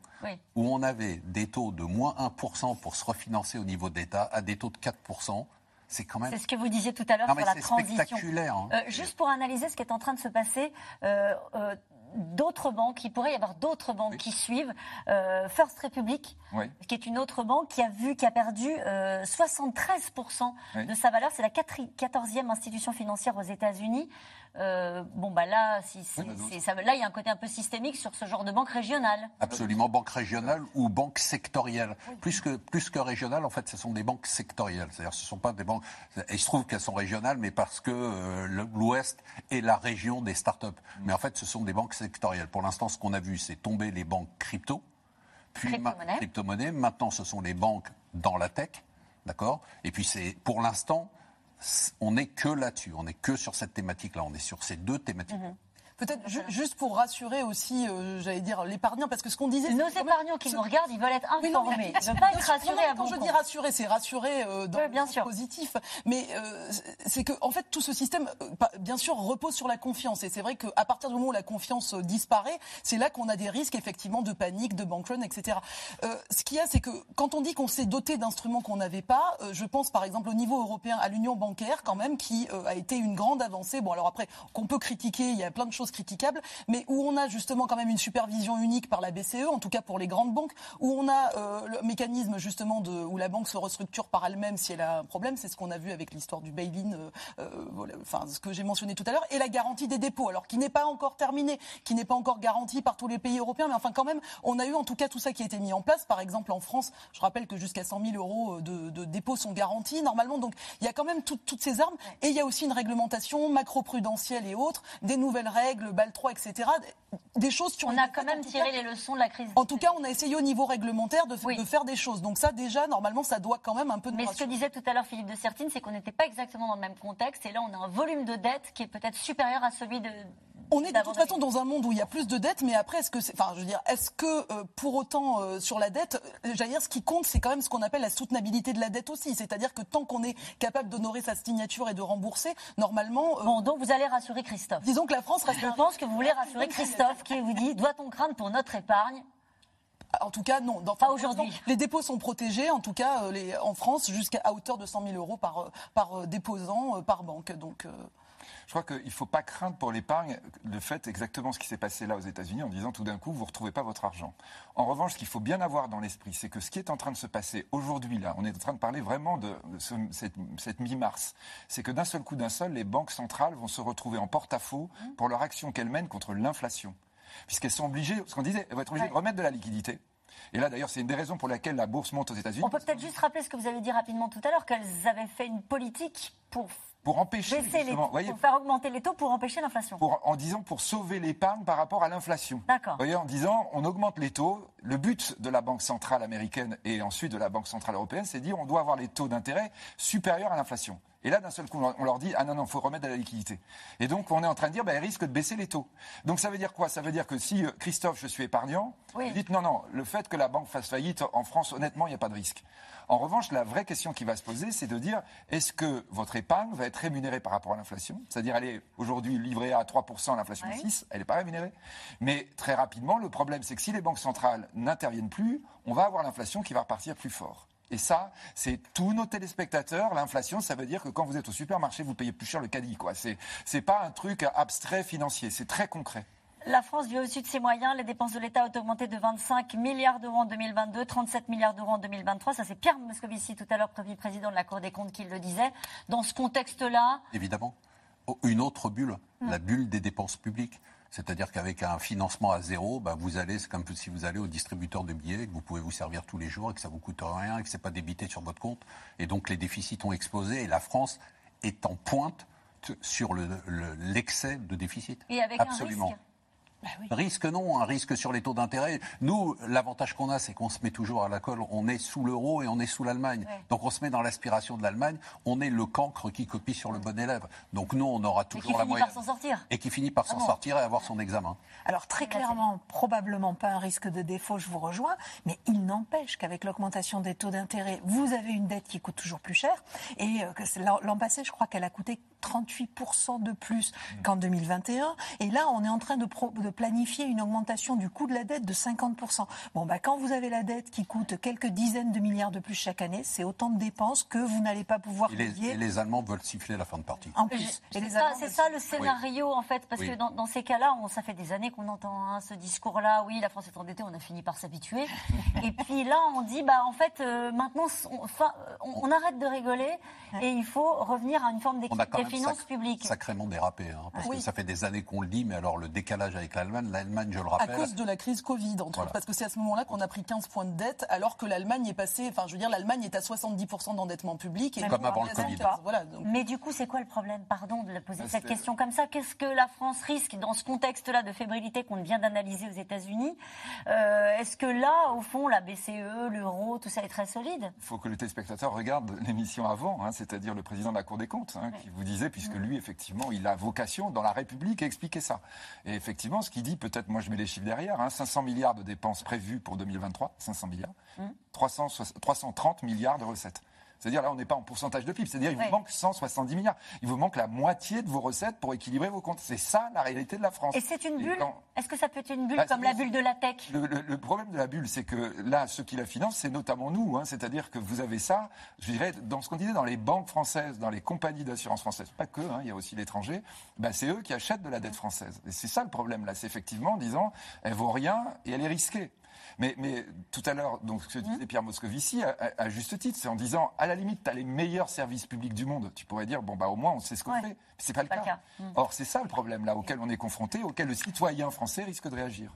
où on avait des taux de moins 1% pour se refinancer au niveau des à des taux de 4%. C'est quand même. C'est ce que vous disiez tout à l'heure sur la transition. Spectaculaire. Hein. Euh, juste pour analyser ce qui est en train de se passer. Euh, euh, d'autres banques, il pourrait y avoir d'autres banques qui suivent. First Republic, qui est une autre banque qui a vu, qui a perdu 73% de sa valeur. C'est la 14e institution financière aux États-Unis. Euh, bon, bah là, si, ça, là, il y a un côté un peu systémique sur ce genre de banque régionale. Absolument, banque régionale ou banque sectorielle. Plus, que, plus que régionale, en fait, ce sont des banques sectorielles. C'est-à-dire, ce ne sont pas des banques. il se trouve qu'elles sont régionales, mais parce que euh, l'Ouest est la région des start-up. Mm. Mais en fait, ce sont des banques sectorielles. Pour l'instant, ce qu'on a vu, c'est tomber les banques crypto, puis crypto-monnaie. Maintenant, ce sont les banques dans la tech. D'accord? Et puis, c'est pour l'instant, on n'est que là-dessus, on n'est que sur cette thématique-là, on est sur ces deux thématiques. Mhm. Peut-être juste pour rassurer aussi, euh, j'allais dire, l'épargnant, parce que ce qu'on disait... Nos épargnants qui nous regardent, ils veulent être informés. ils ne veulent pas être rassurés à Quand je dis rassurer, c'est rassurer euh, dans bien le positif. Mais euh, c'est que, en fait, tout ce système, bien sûr, repose sur la confiance. Et c'est vrai qu'à partir du moment où la confiance disparaît, c'est là qu'on a des risques, effectivement, de panique, de bank run, etc. ce qu'il y a, c'est que quand on dit qu'on s'est doté d'instruments qu'on n'avait pas, je pense, par exemple, au niveau européen, à l'union bancaire, quand même, qui a été une grande avancée. Bon, alors après, qu'on peut critiquer, il y a plein de choses critiquable, mais où on a justement quand même une supervision unique par la BCE, en tout cas pour les grandes banques, où on a euh, le mécanisme justement de, où la banque se restructure par elle-même si elle a un problème. C'est ce qu'on a vu avec l'histoire du bail-in, euh, euh, enfin ce que j'ai mentionné tout à l'heure, et la garantie des dépôts, alors qui n'est pas encore terminée, qui n'est pas encore garantie par tous les pays européens, mais enfin quand même, on a eu en tout cas tout ça qui a été mis en place. Par exemple en France, je rappelle que jusqu'à 100 000 euros de, de, dépôts sont garantis normalement, donc il y a quand même toutes ces armes, et il y a aussi une réglementation macro-prudentielle et autres, des nouvelles règles le BAL 3, etc. Des choses qui ont On a quand même tiré les leçons de la crise. En tout cas, on a essayé au niveau réglementaire de, faire des choses. Donc ça, déjà, normalement, ça doit quand même un peu... Mais ce que disait tout à l'heure Philippe de Sertine, c'est qu'on n'était pas exactement dans le même contexte. Et là, on a un volume de dette qui est peut-être supérieur à celui de, on est de toute façon dans un monde où il y a plus de dettes, mais après, est-ce que, enfin, je veux dire, est-ce que euh, pour autant euh, sur la dette, euh, j'allais dire, ce qui compte, c'est quand même ce qu'on appelle la soutenabilité de la dette aussi, c'est-à-dire que tant qu'on est capable d'honorer sa signature et de rembourser, normalement. bon, donc vous allez rassurer Christophe. Disons que la France reste. Je pense que vous voulez rassurer Christophe, qui vous dit, doit-on craindre pour notre épargne? En tout cas, non. pas aujourd'hui. Les dépôts sont protégés, en tout cas, les, en France, jusqu'à hauteur de 100 000 euros par, par déposant, par banque. Donc. Je crois qu'il ne faut pas craindre pour l'épargne le fait exactement ce qui s'est passé là aux États-Unis en disant tout d'un coup, vous ne retrouvez pas votre argent. En revanche, ce qu'il faut bien avoir dans l'esprit, c'est que ce qui est en train de se passer aujourd'hui, là, on est en train de parler vraiment de cette, mi-mars, c'est que d'un seul coup, d'un seul, les banques centrales vont se retrouver en porte-à-faux pour leur action qu'elles mènent contre l'inflation. Puisqu'elles sont obligées, ce qu'on disait, elles vont être obligées de remettre de la liquidité. Et là, d'ailleurs, c'est une des raisons pour laquelle la bourse monte aux États-Unis. On peut peut-être juste rappeler ce que vous avez dit rapidement tout à l'heure, qu'elles avaient fait une politique pour pour empêcher les, pour faire augmenter les taux pour empêcher l'inflation. En disant pour sauver l'épargne par rapport à l'inflation. D'accord. Voyez, en disant on augmente les taux. Le but de la Banque centrale américaine et ensuite de la Banque centrale européenne, c'est de dire on doit avoir les taux d'intérêt supérieurs à l'inflation. Et là, d'un seul coup, on leur dit Ah non, non, il faut remettre de la liquidité. Et donc, on est en train de dire bah, Elle risque de baisser les taux. Donc, ça veut dire quoi? Ça veut dire que si, euh, Christophe, je suis épargnant, vous dites Non, non, le fait que la banque fasse faillite en France, honnêtement, il n'y a pas de risque. En revanche, la vraie question qui va se poser, c'est de dire est-ce que votre épargne va être rémunérée par rapport à l'inflation? C'est-à-dire, elle est aujourd'hui livrée à 3%, l'inflation est 6, elle n'est pas rémunérée. Mais très rapidement, le problème, c'est que si les banques centrales n'interviennent plus, on va avoir l'inflation qui va repartir plus fort. Et ça, c'est tous nos téléspectateurs. L'inflation, ça veut dire que quand vous êtes au supermarché, vous payez plus cher le caddie. Quoi. C'est, c'est pas un truc abstrait financier, c'est très concret. La France vit au-dessus de ses moyens. Les dépenses de l'État ont augmenté de 25 milliards d'euros en 2022, 37 milliards d'euros en 2023. Ça, c'est Pierre Moscovici, tout à l'heure, président de la Cour des comptes, qui le disait. Dans ce contexte-là. Évidemment. Oh, une autre bulle, la bulle des dépenses publiques. C'est-à-dire qu'avec un financement à zéro, bah, vous allez, c'est comme si vous allez au distributeur de billets, que vous pouvez vous servir tous les jours et que ça vous coûte rien et que c'est pas débité sur votre compte. Et donc les déficits ont explosé et la France est en pointe sur l'excès de déficit. Et avec Absolument. Bah risque non, un risque sur les taux d'intérêt. Nous, l'avantage qu'on a, c'est qu'on se met toujours à la colle. On est sous l'euro et on est sous l'Allemagne. Donc on se met dans l'aspiration de l'Allemagne. On est le cancre qui copie sur le bon élève. Donc nous, on aura toujours la moyenne. Et qui finit par s'en sortir. Et qui finit par s'en ah sortir et avoir son examen. Alors très clairement, probablement pas un risque de défaut, je vous rejoins. Mais il n'empêche qu'avec l'augmentation des taux d'intérêt, vous avez une dette qui coûte toujours plus cher. Et euh, l'an passé, je crois qu'elle a coûté 38% de plus qu'en 2021. Et là, on est en train de, de, planifier une augmentation du coût de la dette de 50%. Bon, bah, quand vous avez la dette qui coûte quelques dizaines de milliards de plus chaque année, c'est autant de dépenses que vous n'allez pas pouvoir payer. Et les Allemands veulent siffler la fin de partie. En plus. C'est ça, ça, le scénario, en fait, parce que dans, ces cas-là, ça fait des années qu'on entend hein, ce discours-là. Oui, la France est endettée, on a fini par s'habituer. et puis là, on dit, bah, en fait, euh, maintenant, on, on, arrête de rigoler et il faut revenir à une forme d'équité finances publiques. Sacrément dérapé, hein, parce que ça fait des années qu'on le dit, mais alors le décalage avec l'Allemagne, l'Allemagne, je le rappelle. À cause de la crise Covid, entre autres, parce que c'est à ce moment-là qu'on a pris 15 points de dette, alors que l'Allemagne est passée, enfin, je veux dire, l'Allemagne est à 70% d'endettement public. Et comme avant le Covid. Mais du coup, c'est quoi le problème? Pardon de poser cette question comme ça. Qu'est-ce que la France risque dans ce contexte-là de fébrilité qu'on vient d'analyser aux États-Unis? Euh, Est-ce que là, au fond, la BCE, l'euro, tout ça est très solide? Il faut que le téléspectateur regarde l'émission avant, hein, c'est-à-dire le président de la Cour des comptes, hein, qui vous disait, puisque lui, effectivement, il a vocation dans la République à expliquer ça. Et effectivement, ce qu'il dit, peut-être, moi je mets les chiffres derrière, 500 hein, milliards de dépenses prévues pour 2023, 500 milliards, 330 mmh. milliards de recettes. C'est-à-dire là, on n'est pas en pourcentage de PIB. C'est-à-dire il vous manque 170 milliards. Il vous manque la moitié de vos recettes pour équilibrer vos comptes. C'est ça la réalité de la France. Et c'est une bulle Est-ce que ça peut être une bulle bah, comme la bulle de la tech le, problème de la bulle, c'est que là, ceux qui la financent, c'est notamment nous. Hein. C'est-à-dire que vous avez ça, je dirais, dans ce qu'on disait dans les banques françaises, dans les compagnies d'assurance françaises, pas que, hein, il y a aussi l'étranger, bah, c'est eux qui achètent de la dette française. Et c'est ça le problème là. C'est effectivement en disant, elle vaut rien et elle est risquée. Mais, tout à l'heure, donc ce que disait Pierre Moscovici, à, juste titre, c'est en disant, à la limite, tu as les meilleurs services publics du monde. Tu pourrais dire, bon, bah, au moins, on sait ce qu'on fait. C'est pas, le cas. Mm. Or, c'est ça le problème là, auquel on est confronté, auquel le citoyen français risque de réagir.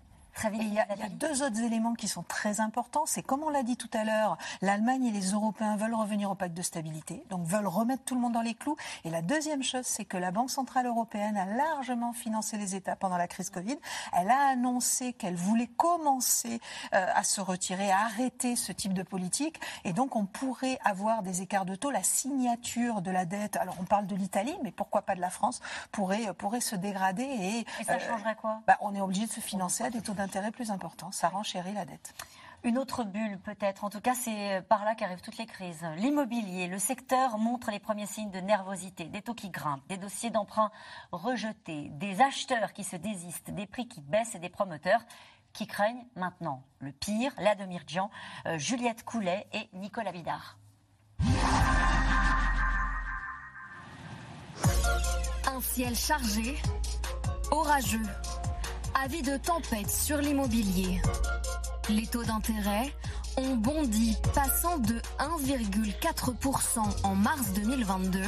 Il y, a, deux autres éléments qui sont très importants. C'est comme on l'a dit tout à l'heure, l'Allemagne et les Européens veulent revenir au pacte de stabilité, donc veulent remettre tout le monde dans les clous. Et la deuxième chose, c'est que la Banque centrale européenne a largement financé les États pendant la crise Covid. Elle a annoncé qu'elle voulait commencer euh, à se retirer, à arrêter ce type de politique. Et donc on pourrait avoir des écarts de taux. La signature de la dette, alors on parle de l'Italie, mais pourquoi pas de la France, pourrait, pourrait se dégrader. Et, ça euh, changerait quoi? bah, On est obligé de se financer à des taux d'intérêt plus important. Ça renchérit la dette. Une autre bulle peut-être, en tout cas c'est par là qu'arrivent toutes les crises. L'immobilier, le secteur montre les premiers signes de nervosité, des taux qui grimpent, des dossiers d'emprunt rejetés, des acheteurs qui se désistent, des prix qui baissent et des promoteurs qui craignent maintenant le pire. La Jean, euh, Juliette Coulet et Nicolas Bidard. Un ciel chargé, orageux Avis de tempête sur l'immobilier. Les taux d'intérêt ont bondi, passant de 1,4% en mars 2022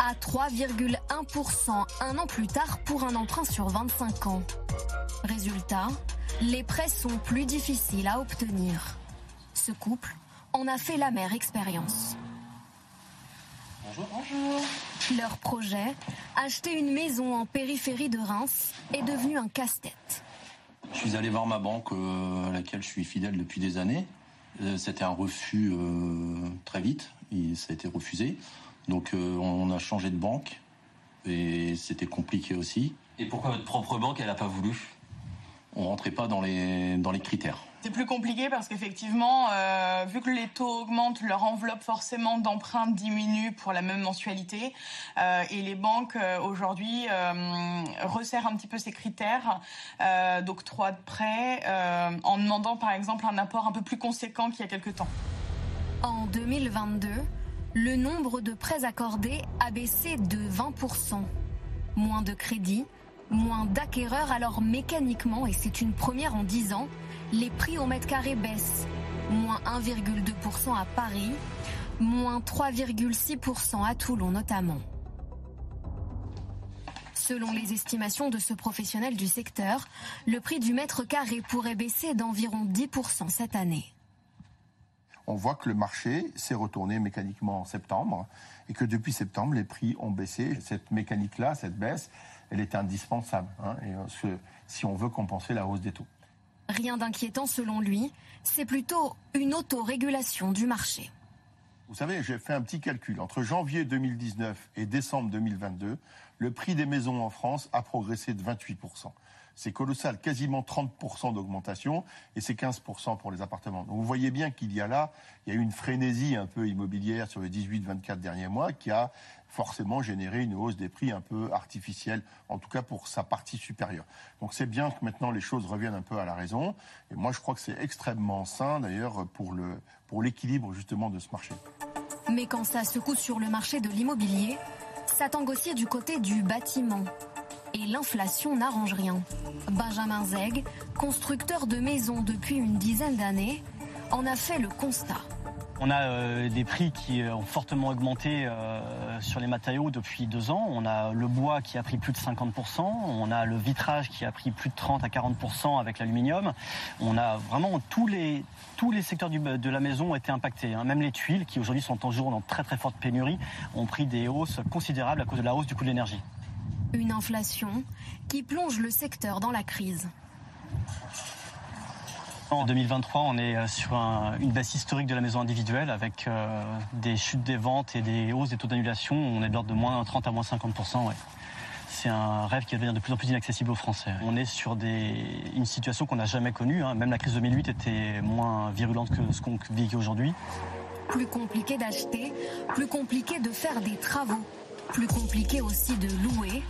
à 3,1% un an plus tard pour un emprunt sur 25 ans. Résultat, les prêts sont plus difficiles à obtenir. Ce couple en a fait la mère expérience. Bonjour, bonjour. Leur projet, acheter une maison en périphérie de Reims, est devenu un casse-tête. Je suis allé voir ma banque euh, à laquelle je suis fidèle depuis des années. Euh, c'était un refus euh, très vite, ça a été refusé. Donc on a changé de banque et c'était compliqué aussi. Et pourquoi votre propre banque, elle n'a pas voulu? On rentrait pas dans les, dans les critères. C'est plus compliqué parce qu'effectivement, euh, vu que les taux augmentent, leur enveloppe forcément d'emprunt diminue pour la même mensualité. Euh, et les banques euh, aujourd'hui resserrent un petit peu ces critères d'octroi de prêt en demandant par exemple un apport un peu plus conséquent qu'il y a quelques temps. En 2022, le nombre de prêts accordés a baissé de 20%. Moins de crédits, moins d'acquéreurs, alors mécaniquement, et c'est une première en 10 ans, les prix au mètre carré baissent. Moins 1,2% à Paris, moins 3,6% à Toulon notamment. Selon les estimations de ce professionnel du secteur, le prix du mètre carré pourrait baisser d'environ 10% cette année. On voit que le marché s'est retourné mécaniquement en septembre et que depuis septembre, les prix ont baissé. Cette mécanique-là, cette baisse, elle est indispensable hein, et, si on veut compenser la hausse des taux. Rien d'inquiétant selon lui, c'est plutôt une autorégulation du marché. Vous savez, j'ai fait un petit calcul. Entre janvier 2019 et décembre 2022, le prix des maisons en France a progressé de 28%. C'est colossal, quasiment 30% d'augmentation, et c'est 15% pour les appartements. Donc vous voyez bien qu'il y a là, il y a eu une frénésie un peu immobilière sur les 18-24 derniers mois qui a forcément généré une hausse des prix un peu artificielle, en tout cas pour sa partie supérieure. Donc c'est bien que maintenant les choses reviennent un peu à la raison, et moi je crois que c'est extrêmement sain d'ailleurs pour pour l'équilibre justement de ce marché. Mais quand ça secoue sur le marché de l'immobilier, ça tangue aussi du côté du bâtiment et l'inflation n'arrange rien. Benjamin Zeg, constructeur de maisons depuis une dizaine d'années, en a fait le constat. On a euh, des prix qui euh, ont fortement augmenté euh, sur les matériaux depuis deux ans. On a le bois qui a pris plus de 50%. On a le vitrage qui a pris plus de 30 à 40% avec l'aluminium. On a vraiment tous les, secteurs de la maison ont été impactés. Hein. Même les tuiles, qui aujourd'hui sont toujours dans très très forte pénurie, ont pris des hausses considérables à cause de la hausse du coût de l'énergie. Une inflation qui plonge le secteur dans la crise. En 2023, on est euh, sur une baisse historique de la maison individuelle avec euh, des chutes des ventes et des hausses des taux d'annulation. On est de l'ordre de moins 30 à moins 50% C'est un rêve qui va devenir de plus en plus inaccessible aux Français. On est sur une situation qu'on n'a jamais connue. Hein. Même la crise 2008 était moins virulente que ce qu'on vit aujourd'hui. Plus compliqué d'acheter, plus compliqué de faire des travaux. Plus compliqué aussi de louer.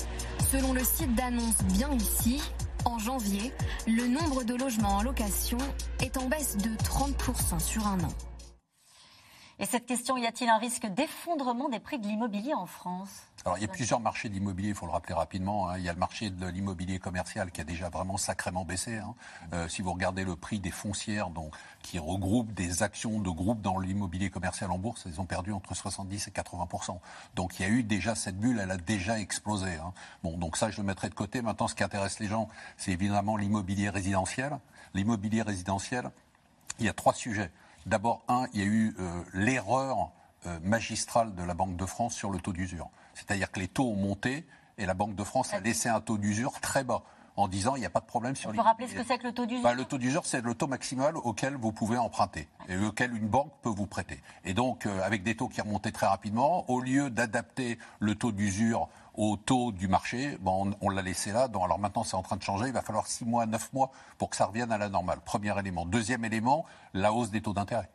Selon le site d'annonce Bien ici, en janvier, le nombre de logements en location est en baisse de 30% sur un an. Et cette question, y a-t-il un risque d'effondrement des prix de l'immobilier en France? Alors, il y a plusieurs marchés d'immobilier, il faut le rappeler rapidement. Hein. Il y a le marché de l'immobilier commercial qui a déjà vraiment sacrément baissé. Hein. Euh, si vous regardez le prix des foncières, donc, qui regroupent des actions de groupes dans l'immobilier commercial en bourse, elles ont perdu entre 70 et 80% Donc, il y a eu déjà cette bulle, elle a déjà explosé. Hein. Bon, donc ça, je le mettrai de côté. Maintenant, ce qui intéresse les gens, c'est évidemment l'immobilier résidentiel. L'immobilier résidentiel, il y a trois sujets. D'abord, un, il y a eu euh, l'erreur euh, magistrale de la Banque de France sur le taux d'usure. C'est-à-dire que les taux ont monté et la Banque de France a laissé un taux d'usure très bas en disant il n'y a pas de problème sur les. Vous rappeler ce que c'est que le taux d'usure bah, Le taux d'usure, c'est le taux maximal auquel vous pouvez emprunter et auquel une banque peut vous prêter. Et donc, euh, avec des taux qui remontaient très rapidement, au lieu d'adapter le taux d'usure au taux du marché, bon, on, l'a laissé là. Donc, alors maintenant, c'est en train de changer. Il va falloir 6 mois, 9 mois pour que ça revienne à la normale. Premier élément. Deuxième élément, la hausse des taux d'intérêt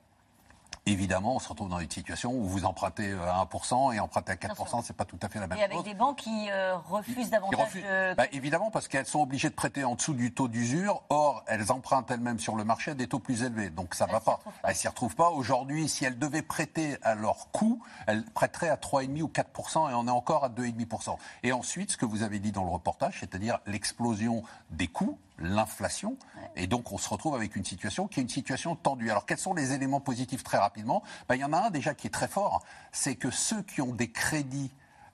évidemment, on se retrouve dans une situation où vous empruntez à 1% et empruntez à 4%, c'est pas tout à fait la même chose. Et avec des banques qui euh, refusent davantage de... Bah, évidemment, parce qu'elles sont obligées de prêter en dessous du taux d'usure. Or, elles empruntent elles-mêmes sur le marché à des taux plus élevés. Donc ça ne va pas. Elles s'y retrouvent pas. Aujourd'hui, si elles devaient prêter à leur coût, elles prêteraient à 3,5 ou 4% et on est encore à 2,5%. Et ensuite, ce que vous avez dit dans le reportage, c'est-à-dire l'explosion des coûts, l'inflation. Et donc, on se retrouve avec une situation qui est une situation tendue. Alors, quels sont les éléments positifs très rapidement? Ben, Il y en a un déjà qui est très fort, c'est que ceux qui ont des crédits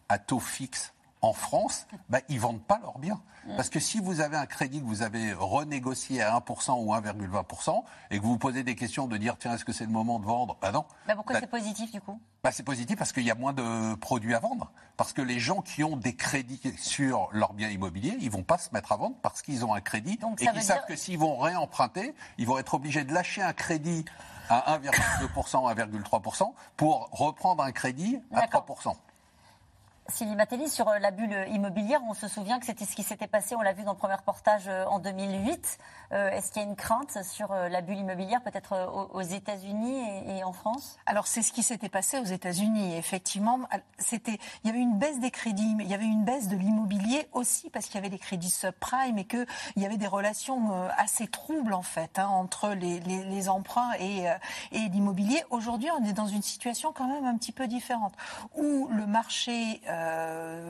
à taux fixe en France, ben, ils ne vendent pas leurs biens. Parce que si vous avez un crédit que vous avez renégocié à 1% ou 1,20% et que vous vous posez des questions de dire tiens, est-ce que c'est le moment de vendre? Ben non. Ben pourquoi c'est positif du coup? ben C'est positif parce qu'il y a moins de produits à vendre. Parce que les gens qui ont des crédits sur leurs biens immobiliers, ils vont pas se mettre à vendre parce qu'ils ont un crédit et qu'ils savent que s'ils vont réemprunter, ils vont être obligés de lâcher un crédit à 1,2%, 1,3% pour reprendre un crédit à 3%. Sylvie Matelli, sur euh, la bulle immobilière, on se souvient que c'était ce qui s'était passé, on l'a vu dans le premier reportage euh, en 2008. Euh, est-ce qu'il y a une crainte sur la bulle immobilière, peut-être aux États-Unis et, en France? Alors c'est ce qui s'était passé aux États-Unis. Effectivement, c'était, il y avait une baisse des crédits, mais il y avait une baisse de l'immobilier aussi parce qu'il y avait des crédits subprime et qu'il y avait des relations assez troubles en fait hein, entre les, emprunts et, et l'immobilier. Aujourd'hui, on est dans une situation quand même un petit peu différente où le marché euh,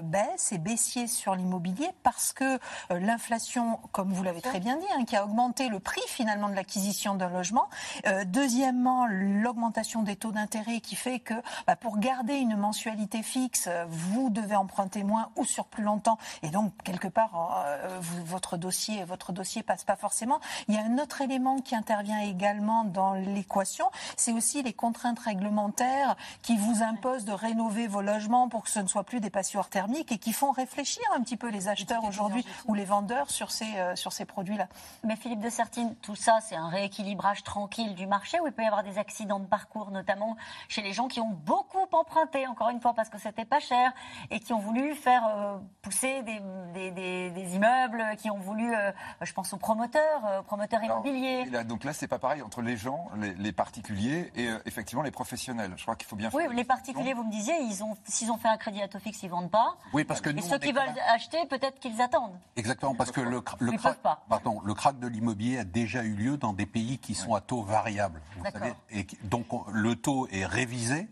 baisse et baissier sur l'immobilier parce que euh, l'inflation, comme vous l'avez très bien dit, hein, qui a augmenté le prix finalement de l'acquisition d'un logement. Euh, deuxièmement, l'augmentation des taux d'intérêt qui fait que bah, pour garder une mensualité fixe, vous devez emprunter moins ou sur plus longtemps et donc quelque part votre dossier votre dossier passe pas forcément. Il y a un autre élément qui intervient également dans l'équation, c'est aussi les contraintes réglementaires qui vous imposent de rénover vos logements pour que ce ne soit plus des passoires thermiques et qui font réfléchir un petit peu les acheteurs aujourd'hui ou les vendeurs sur ces, euh, sur ces produits-là. Mais Philippe de Sertine, tout ça, c'est un rééquilibrage tranquille du marché où il peut y avoir des accidents de parcours, notamment chez les gens qui ont beaucoup emprunté, encore une fois, parce que c'était pas cher et qui ont voulu faire euh, pousser des, des, immeubles, qui ont voulu, euh, je pense aux promoteurs, aux promoteurs immobiliers. donc là, c'est pas pareil entre les gens, les, particuliers et effectivement les professionnels. Je crois qu'il faut bien. Oui, les particuliers, vous me disiez, ils ont, s'ils ont fait un crédit à taux fixe, ils vendent pas. Oui, parce que et ceux qui veulent acheter, peut-être qu'ils attendent. Exactement, parce que le, le, crack, pardon, le crack de l'immobilier a déjà eu lieu dans des pays qui sont à taux variables. et donc le taux est révisé.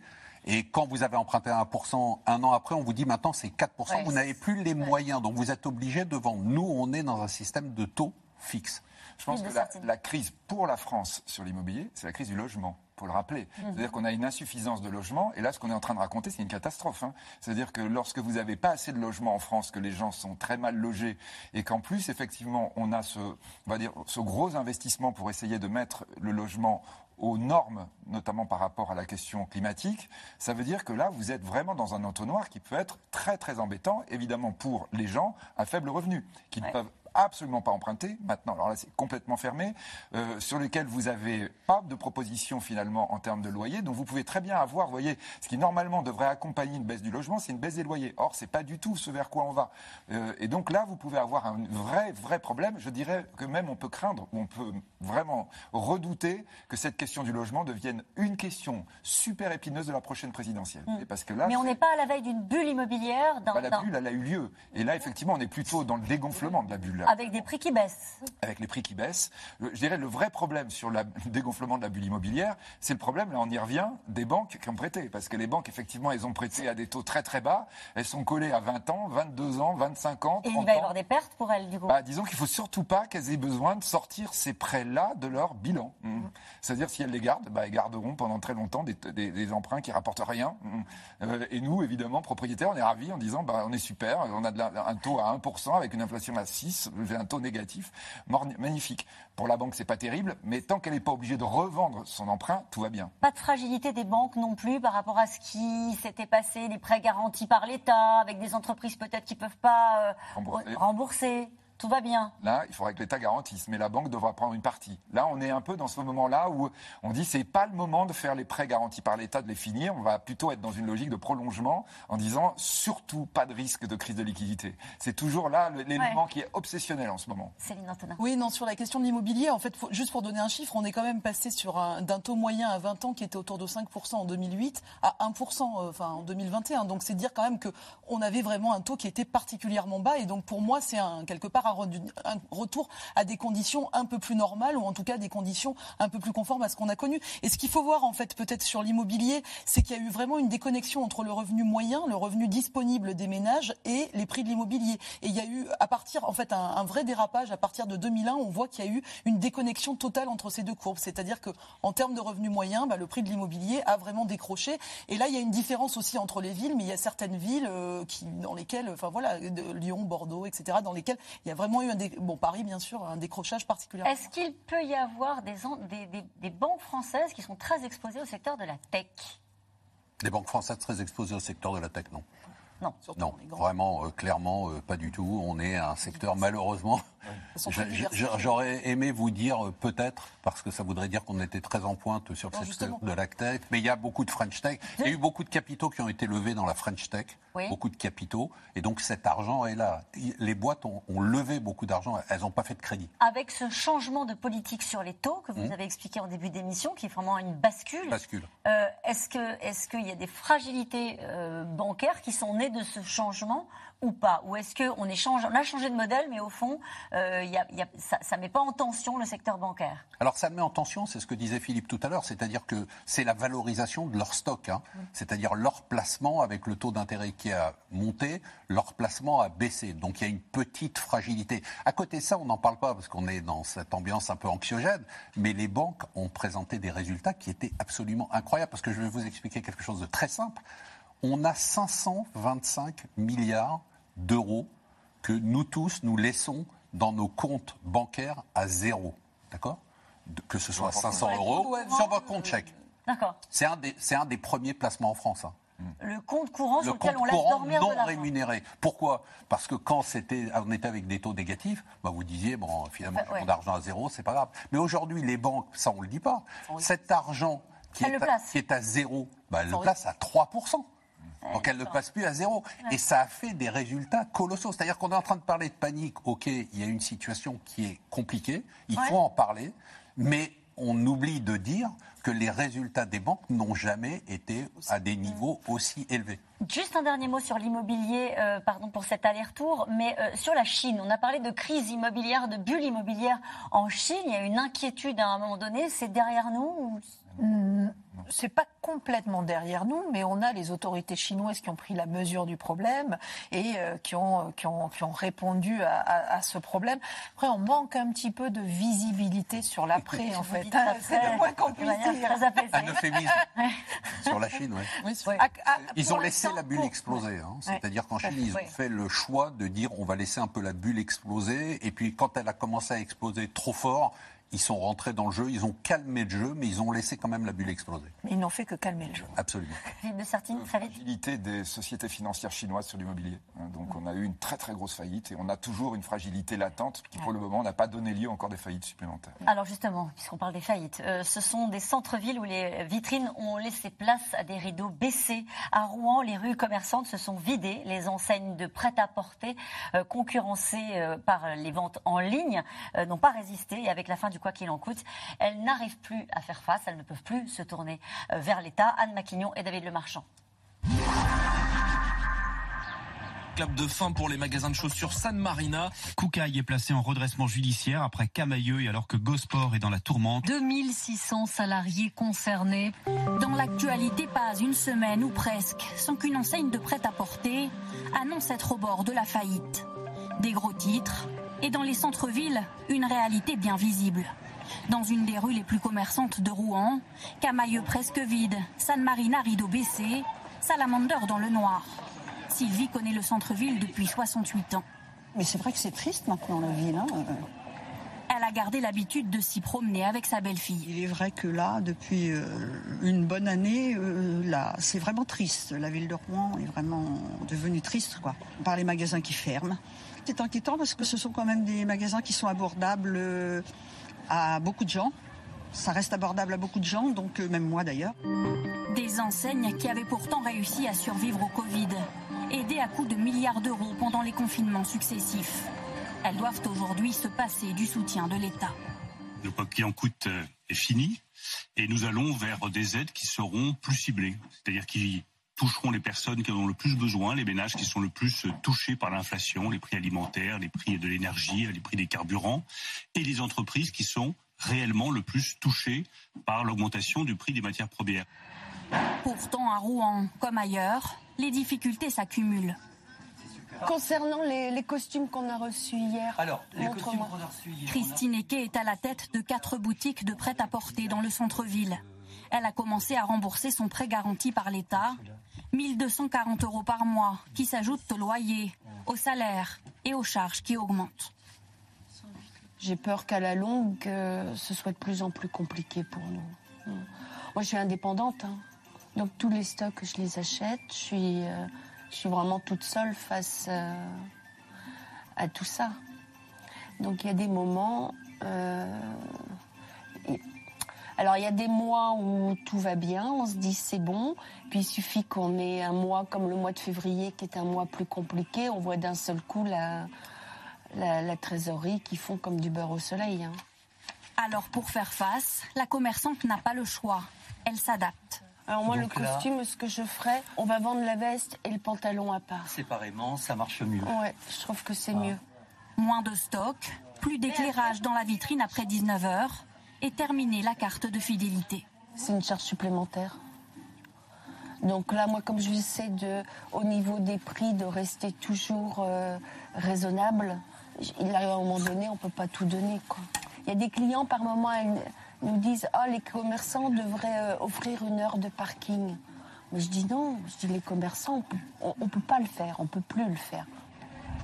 Et quand vous avez emprunté à 1%, un an après, on vous dit maintenant c'est 4%, vous n'avez plus les moyens. Donc vous êtes obligé de vendre. Nous, on est dans un système de taux fixe. Je pense que la, crise pour la France sur l'immobilier, c'est la crise du logement pour le rappeler. C'est-à-dire qu'on a une insuffisance de logement, et là, ce qu'on est en train de raconter, c'est une catastrophe. Hein. C'est-à-dire que lorsque vous n'avez pas assez de logements en France, que les gens sont très mal logés, et qu'en plus, effectivement, on a ce, on va dire, ce gros investissement pour essayer de mettre le logement aux normes, notamment par rapport à la question climatique, ça veut dire que là, vous êtes vraiment dans un entonnoir qui peut être très très embêtant, évidemment pour les gens à faible revenu, qui ne peuvent absolument pas emprunté maintenant. Alors là, c'est complètement fermé, euh, sur lesquels vous n'avez pas de proposition finalement en termes de loyer. Donc vous pouvez très bien avoir, vous voyez, ce qui normalement devrait accompagner une baisse du logement, c'est une baisse des loyers. Or, c'est pas du tout ce vers quoi on va. Euh, et donc là, vous pouvez avoir un vrai, vrai problème. Je dirais que même on peut craindre, on peut vraiment redouter que cette question du logement devienne une question super épineuse de la prochaine présidentielle. Mm. parce que là, Mais on n'est pas à la veille d'une bulle immobilière. Dans, bah, la bulle, elle a eu lieu. Et là, effectivement, on est plutôt dans le dégonflement de la bulle. Avec des prix qui baissent. Avec les prix qui baissent. Je dirais le vrai problème sur le dégonflement de la bulle immobilière, c'est le problème, là on y revient, des banques qui ont prêté. Parce que les banques, effectivement, elles ont prêté à des taux très très bas. Elles sont collées à 20 ans, 22 ans, 25 ans. Et il va y avoir des pertes pour elles, du coup bah, Disons qu'il ne faut surtout pas qu'elles aient besoin de sortir ces prêts-là de leur bilan. Mmh. C'est-à-dire, si elles les gardent, bah, elles garderont pendant très longtemps des, des, emprunts qui rapportent rien. Mmh. Euh, et nous, évidemment, propriétaires, on est ravis en disant bah, on est super, on a de un taux à 1% avec une inflation à 6, un taux négatif, magnifique. Pour la banque, c'est pas terrible, mais tant qu'elle n'est pas obligée de revendre son emprunt, tout va bien. Pas de fragilité des banques non plus par rapport à ce qui s'était passé, les prêts garantis par l'État, avec des entreprises peut-être qui peuvent pas euh, rembourser tout va bien. Là, il faudrait que l'État garantisse, mais la banque devra prendre une partie. Là, on est un peu dans ce moment-là où on dit c'est pas le moment de faire les prêts garantis par l'État, de les finir. On va plutôt être dans une logique de prolongement en disant surtout pas de risque de crise de liquidité. C'est toujours là l'élément qui est obsessionnel en ce moment. Céline Antonin. Oui, non, sur la question de l'immobilier, en fait, juste pour donner un chiffre, on est quand même passé sur d'un taux moyen à 20 ans qui était autour de 5% en 2008 à 1% euh, enfin, en 2021. Donc c'est dire quand même qu'on avait vraiment un taux qui était particulièrement bas. Et donc pour moi, c'est un quelque part un, retour à des conditions un peu plus normales ou en tout cas des conditions un peu plus conformes à ce qu'on a connu. Et ce qu'il faut voir en fait peut-être sur l'immobilier, c'est qu'il y a eu vraiment une déconnexion entre le revenu moyen, le revenu disponible des ménages et les prix de l'immobilier. Et il y a eu à partir en fait un, vrai dérapage à partir de 2001. On voit qu'il y a eu une déconnexion totale entre ces deux courbes. C'est-à-dire que en termes de revenus moyens, bah, le prix de l'immobilier a vraiment décroché. Et là, il y a une différence aussi entre les villes, mais il y a certaines villes euh, qui, dans lesquelles, enfin voilà, Lyon, Bordeaux, etc., dans lesquelles il y a vraiment eu un bon Paris bien sûr un décrochage particulier. Est-ce qu'il peut y avoir des, des, banques françaises qui sont très exposées au secteur de la tech? Des banques françaises très exposées au secteur de la tech, non. Non, non vraiment, euh, clairement, euh, pas du tout. On est un secteur, malheureusement, j'aurais aimé vous dire euh, peut-être, parce que ça voudrait dire qu'on était très en pointe sur le secteur de la tech, mais il y a beaucoup de French Tech. Il y a eu beaucoup de capitaux qui ont été levés dans la French Tech, beaucoup de capitaux, et donc cet argent est là. Les boîtes ont, levé beaucoup d'argent, elles n'ont pas fait de crédit. Avec ce changement de politique sur les taux que vous mmh. avez expliqué en début d'émission, qui est vraiment une bascule, bascule. est-ce qu'il est y a des fragilités bancaires qui sont nées de ce changement ou pas Ou est-ce qu'on on a changé de modèle, mais au fond, euh, ça ne met pas en tension le secteur bancaire Alors ça met en tension, c'est ce que disait Philippe tout à l'heure, c'est-à-dire que c'est la valorisation de leur stock, hein. c'est-à-dire leur placement avec le taux d'intérêt qui a monté, leur placement a baissé. Donc il y a une petite fragilité. À côté de ça, on n'en parle pas parce qu'on est dans cette ambiance un peu anxiogène, mais les banques ont présenté des résultats qui étaient absolument incroyables. Parce que je vais vous expliquer quelque chose de très simple. On a 525 milliards d'euros que nous tous, nous laissons dans nos comptes bancaires à zéro. D'accord? Que ce soit 500 euros sur votre compte chèque. D'accord. C'est un, des, un des premiers placements en France. Hein. Le compte courant sur lequel on laisse dormir non rémunéré. Pourquoi? Parce que quand c'était, on était avec des taux négatifs, bah vous disiez bon finalement j'ai mon argent à zéro, c'est pas grave. Mais aujourd'hui les banques, ça on le dit pas. Cet argent qui est, à, qui est, à, zéro, bah, elle le place à 3 donc elle ne passe plus à zéro. Et ça a fait des résultats colossaux. C'est-à-dire qu'on est en train de parler de panique. OK, il y a une situation qui est compliquée. Il faut en parler. Mais on oublie de dire que les résultats des banques n'ont jamais été à des niveaux aussi élevés. Juste un dernier mot sur l'immobilier, euh, pardon pour cet aller-retour, mais euh, sur la Chine, on a parlé de crise immobilière, de bulle immobilière en Chine. Il y a une inquiétude à un moment donné. C'est derrière nous Hmm, c'est pas complètement derrière nous, mais on a les autorités chinoises qui ont pris la mesure du problème et euh, qui, ont, qui, ont, qui ont répondu à, à, ce problème. Après, on manque un petit peu de visibilité sur l'après, en fait. C'est le moins qu'on puisse dire. Un euphémisme sur la Chine, oui. Ils ont laissé la bulle exploser. Hein. C'est-à-dire qu'en Chine, ils ont fait le choix de dire on va laisser un peu la bulle exploser. Et puis, quand elle a commencé à exploser trop fort, ils sont rentrés dans le jeu, ils ont calmé le jeu, mais ils ont laissé quand même la bulle exploser. Mais ils n'ont fait que calmer le jeu. Absolument. de certaines fragilité des sociétés financières chinoises sur l'immobilier. Hein. Donc on a eu une très très grosse faillite et on a toujours une fragilité latente qui pour le moment n'a pas donné lieu encore des faillites supplémentaires. Alors justement, puisqu'on parle des faillites, euh, ce sont des centres-villes où les vitrines ont laissé place à des rideaux baissés. À Rouen, les rues commerçantes se sont vidées, les enseignes de prêt-à-porter euh, concurrencées euh, par les ventes en ligne n'ont pas résisté et avec la fin du quoi qu'il en coûte. Elles n'arrivent plus à faire face, elles ne peuvent plus se tourner euh, vers l'État. Anne Maquignon et David Lemarchand. Clap de fin pour les magasins de chaussures San Marina. Koukaï est placé en redressement judiciaire après Camailleux et alors que Gosport est dans la tourmente. 2600 salariés concernés. Dans l'actualité, pas une semaine ou presque sans qu'une enseigne de prêt-à-porter annonce être au bord de la faillite. Des gros titres, et dans les centres-villes, une réalité bien visible. Dans une des rues les plus commerçantes de Rouen, Camailleux presque vide, San Marina rideau baissé, Salamander dans le noir. Sylvie connaît le centre-ville depuis 68 ans. Mais c'est vrai que c'est triste maintenant la ville. Hein. Elle a gardé l'habitude de s'y promener avec sa belle-fille. Il est vrai que là, depuis euh, une bonne année, euh, là, c'est vraiment triste. La ville de Rouen est vraiment devenue triste, quoi. Par les magasins qui ferment. C'est inquiétant parce que ce sont quand même des magasins qui sont abordables euh, à beaucoup de gens. Ça reste abordable à beaucoup de gens, donc euh, même moi d'ailleurs. Des enseignes qui avaient pourtant réussi à survivre au Covid, aidées à coups de milliards d'euros pendant les confinements successifs. Elles doivent aujourd'hui se passer du soutien de l'État. Le quoi qui en coûte euh, est fini et nous allons vers des aides qui seront plus ciblées, c'est-à-dire qui toucheront les personnes qui en ont le plus besoin, les ménages qui sont le plus touchés par l'inflation, les prix alimentaires, les prix de l'énergie, les prix des carburants, et les entreprises qui sont réellement le plus touchées par l'augmentation du prix des matières premières. Pourtant, à Rouen, comme ailleurs, les difficultés s'accumulent. Concernant les, costumes qu'on a reçus hier, alors les costumes qu'on a reçus hier, Christine Eke est à la tête de quatre boutiques de prêt-à-porter dans le centre-ville. Elle a commencé à rembourser son prêt garanti par l'État 1240 euros par mois qui s'ajoutent au loyer, au salaire et aux charges qui augmentent. J'ai peur qu'à la longue, euh, ce soit de plus en plus compliqué pour nous. Moi, je suis indépendante, hein. donc tous les stocks, je les achète. Je suis, euh, vraiment toute seule face euh, à tout ça. Donc il y a des moments alors il y a des mois où tout va bien, on se dit c'est bon, puis il suffit qu'on ait un mois comme le mois de février qui est un mois plus compliqué, on voit d'un seul coup la, la, trésorerie qui font comme du beurre au soleil. Hein. Alors pour faire face, la commerçante n'a pas le choix, elle s'adapte. Alors moi, Donc le là- costume, ce que je ferais, on va vendre la veste et le pantalon à part. Séparément, ça marche mieux. Ouais, je trouve que c'est mieux. Moins de stock, plus d'éclairage dans la vitrine après 19h et terminer la carte de fidélité. C'est une charge supplémentaire. Donc là, moi, comme j'essaie de, au niveau des prix, de rester toujours euh, raisonnable, il arrive à un moment donné, on peut pas tout donner. Il y a des clients, par moment, elles nous disent Ah, les commerçants devraient euh, offrir une heure de parking. Mais je dis non, je dis les commerçants, on ne peut pas le faire, on peut plus le faire.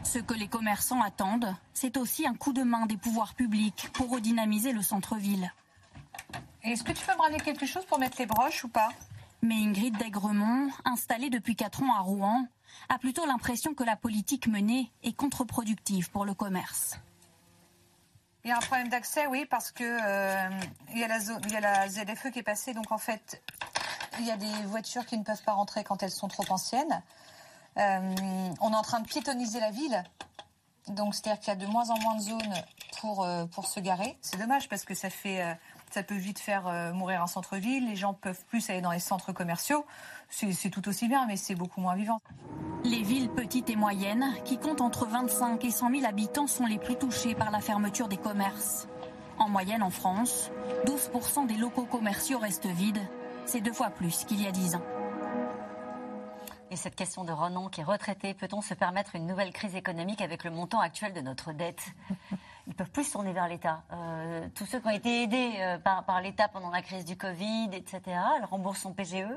Ce que les commerçants attendent, c'est aussi un coup de main des pouvoirs publics pour redynamiser le centre-ville. Est-ce que tu peux me ramener quelque chose pour mettre les broches ou pas? Mais Ingrid Daigremont, installée depuis 4 ans à Rouen, a plutôt l'impression que la politique menée est contre-productive pour le commerce. Il y a un problème d'accès, oui, parce que euh, il y a la zone, il y a la ZFE qui est passée, donc en fait, il y a des voitures qui ne peuvent pas rentrer quand elles sont trop anciennes. Euh, on est en train de piétoniser la ville, donc c'est-à-dire qu'il y a de moins en moins de zones pour euh, pour se garer. C'est dommage parce que ça fait euh, ça peut vite faire mourir un centre-ville. Les gens peuvent plus aller dans les centres commerciaux. C'est tout aussi bien, mais c'est beaucoup moins vivant. Les villes petites et moyennes, qui comptent entre 25 et 100 000 habitants, sont les plus touchées par la fermeture des commerces. En moyenne, en France, 12% des locaux commerciaux restent vides. C'est deux fois plus qu'il y a 10 ans. Et cette question de Renan qui est retraité, peut-on se permettre une nouvelle crise économique avec le montant actuel de notre dette Ils peuvent plus se tourner vers l'État. Euh, tous ceux qui ont été aidés euh, par, par l'État pendant la crise du Covid, etc., remboursent son PGE.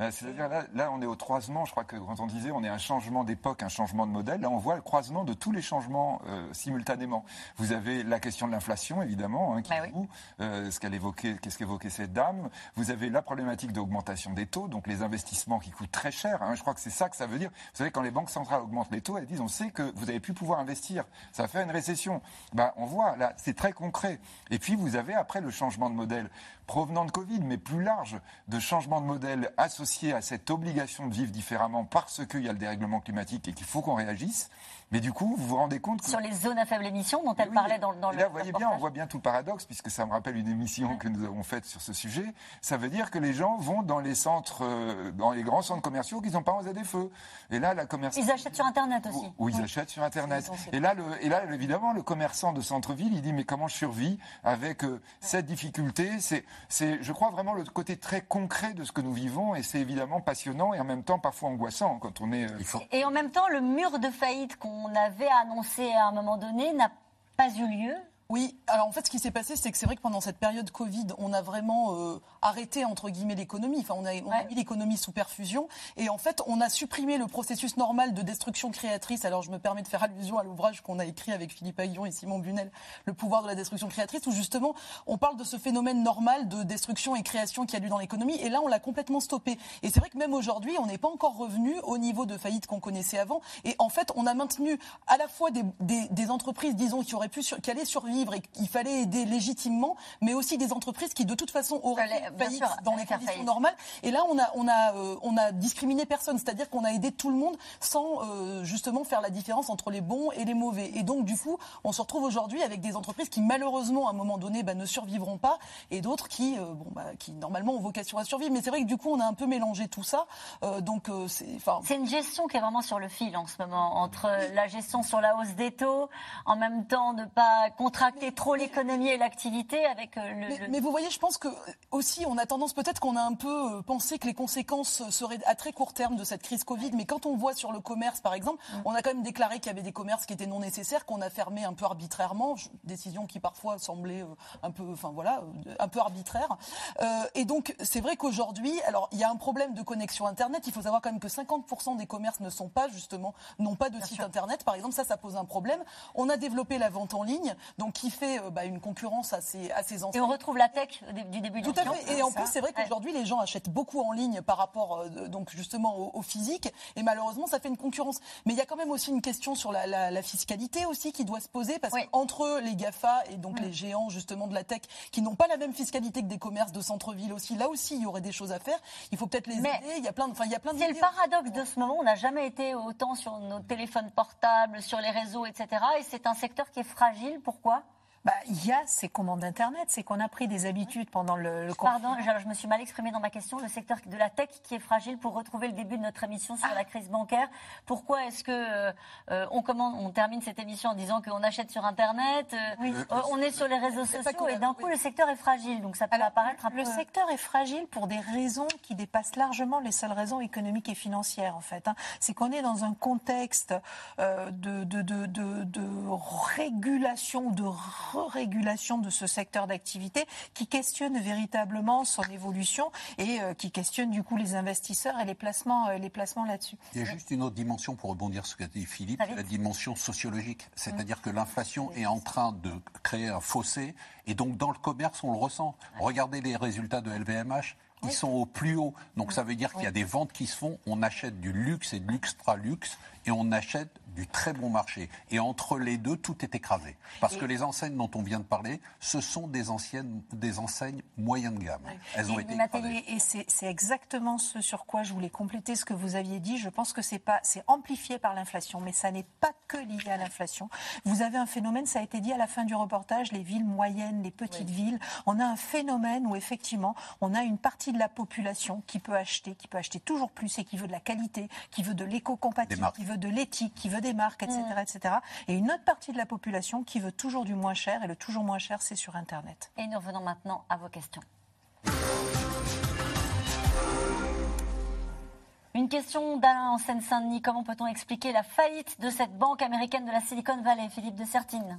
Euh, C'est-à-dire là, là, on est au croisement. Je crois que quand on disait on est un changement d'époque, un changement de modèle, là on voit le croisement de tous les changements euh, simultanément. Vous avez la question de l'inflation évidemment, hein, qui joue, euh, ce qu'elle évoquait, qu'est-ce qu'évoquait cette dame. Vous avez la problématique d'augmentation des taux, donc les investissements qui coûtent très cher. hein. Je crois que c'est ça que ça veut dire. Vous savez quand les banques centrales augmentent les taux, elles disent on sait que vous avez plus pouvoir investir, ça va faire une récession. Ben, on voit là, c'est très concret. Et puis vous avez après le changement de modèle provenant de Covid, mais plus large, de changement de modèle associé à cette obligation de vivre différemment parce qu'il y a le dérèglement climatique et qu'il faut qu'on réagisse. Mais du coup, vous vous rendez compte que... Sur les zones à faible émission dont elle parlait dans, dans Et le là, vous voyez bien, on voit bien tout le paradoxe, puisque ça me rappelle une émission que nous avons faite sur ce sujet. Ça veut dire que les gens vont dans les centres, euh, dans les grands centres commerciaux qu'ils n'ont pas en ZFE. Et là, la commerçante... Ils achètent sur Internet aussi. Où ils achètent sur Internet. Et là, le, et là, évidemment, le commerçant de centre-ville, il dit mais comment je survis avec euh, cette difficulté? C'est, c'est, je crois vraiment le côté très concret de ce que nous vivons, et c'est évidemment passionnant et en même temps parfois angoissant quand on est. euh, Et en même temps, le mur de faillite qu'on avait annoncé à un moment donné n'a pas eu lieu. Oui, alors en fait, ce qui s'est passé, c'est que c'est vrai que pendant cette période Covid, on a vraiment euh, arrêté, entre guillemets, l'économie. Enfin, on a, on a mis l'économie sous perfusion. Et en fait, on a supprimé le processus normal de destruction créatrice. Alors, je me permets de faire allusion à l'ouvrage qu'on a écrit avec Philippe Aguillon et Simon Bunel, Le pouvoir de la destruction créatrice, où justement, on parle de ce phénomène normal de destruction et création qu'il y a eu dans l'économie. Et là, on l'a complètement stoppé. Et c'est vrai que même aujourd'hui, on n'est pas encore revenu au niveau de faillite qu'on connaissait avant. Et en fait, on a maintenu à la fois des, des- des entreprises, disons, qui auraient pu, sur- qui allaient survivre et qu'il fallait aider légitimement, mais aussi des entreprises qui, de toute façon, auraient sûr, dans les conditions faillite. normales. Et là, on a, on a, euh, on a discriminé personne, c'est-à-dire qu'on a aidé tout le monde sans euh, justement faire la différence entre les bons et les mauvais. Et donc, du coup, on se retrouve aujourd'hui avec des entreprises qui, malheureusement, à un moment donné, bah, ne survivront pas, et d'autres qui, euh, bon, bah, qui normalement ont vocation à survivre. Mais c'est vrai que du coup, on a un peu mélangé tout ça. Donc, c'est, enfin, C'est une gestion qui est vraiment sur le fil en ce moment, entre la gestion sur la hausse des taux, en même temps ne pas contracter trop l'économie et l'activité avec euh, le... Mais, le- mais vous voyez, je pense que aussi, on a tendance peut-être qu'on a un peu euh, pensé que les conséquences seraient à très court terme de cette crise Covid. Mais quand on voit sur le commerce, par exemple, on a quand même déclaré qu'il y avait des commerces qui étaient non nécessaires, qu'on a fermé un peu arbitrairement, décision qui parfois semblait euh, un peu, enfin voilà, un peu arbitraire. Euh, et donc, c'est vrai qu'aujourd'hui, alors il y a un problème de connexion Internet. Il faut savoir quand même que 50% des commerces ne sont pas justement, n'ont pas de site Internet. Par exemple, ça, ça pose un problème. On a développé la vente en ligne, donc qui fait euh, bah, une concurrence à ces, à ces Et on retrouve la tech du début tout de à l'émission. fait. Et en plus, c'est vrai qu'aujourd'hui, les gens achètent beaucoup en ligne par rapport, euh, de- donc justement, au, au physique. Et malheureusement, ça fait une concurrence. Mais il y a quand même aussi une question sur la, la- la fiscalité aussi qui doit se poser, parce qu'entre les Gafa et donc les géants justement de la tech, qui n'ont pas la même fiscalité que des commerces de centre-ville aussi, là aussi, il y aurait des choses à faire. Il faut peut-être les Mais aider. Il y a plein, de- enfin, il y a plein C'est le paradoxe de ce moment. On n'a jamais été autant sur nos téléphones portables, sur les réseaux, etc. Et c'est un secteur qui est fragile. Pourquoi? Bah, il y a ces commandes Internet, c'est qu'on a pris des habitudes pendant le, le Pardon, je, je me suis mal exprimée dans ma question. Le secteur de la tech qui est fragile pour retrouver le début de notre émission sur la crise bancaire. Pourquoi est-ce que euh, euh, on, commande, on termine cette émission en disant qu'on achète sur Internet, euh, euh, on est sur les réseaux sociaux et d'un coup le secteur est fragile. Donc ça peut apparaître un Le peu. secteur est fragile pour des raisons qui dépassent largement les seules raisons économiques et financières, en fait. hein. C'est qu'on est dans un contexte de, de, de régulation, de de ce secteur d'activité qui questionne véritablement son évolution et euh, qui questionne du coup les investisseurs et les placements, euh, les placements là-dessus. Il y a juste une autre dimension pour rebondir sur ce qu'a dit Philippe, la dimension sociologique. C'est-à-dire que l'inflation est en train de créer un fossé et donc dans le commerce, on le ressent. Regardez les résultats de LVMH. Ils sont au plus haut. Donc ça veut dire qu'il y a des ventes qui se font. On achète du luxe et de l'extra-luxe et on achète du très bon marché. Et entre les deux, tout est écrasé. Parce que les enseignes dont on vient de parler, ce sont des, anciennes, des enseignes moyennes de gamme. Elles ont Et été Nathalie, écrasées. et c'est exactement ce sur quoi je voulais compléter ce que vous aviez dit. Je pense que c'est pas, c'est amplifié par l'inflation, mais ça n'est pas que lié à l'inflation. Vous avez un phénomène, ça a été dit à la fin du reportage, les villes moyennes, les petites villes. On a un phénomène où effectivement, on a une partie de la population qui peut acheter, qui peut acheter toujours plus et qui veut de la qualité, qui veut de l'éco-compatible, qui veut de l'éthique, qui veut des marques, etc., Mm. etc. Et une autre partie de la population qui veut toujours du moins cher, et le toujours moins cher, c'est sur Internet. Et nous revenons maintenant à vos questions. Une question d'Alain en Seine-Saint-Denis. Comment peut-on expliquer la faillite de cette banque américaine de la Silicon Valley, Philippe de Sertine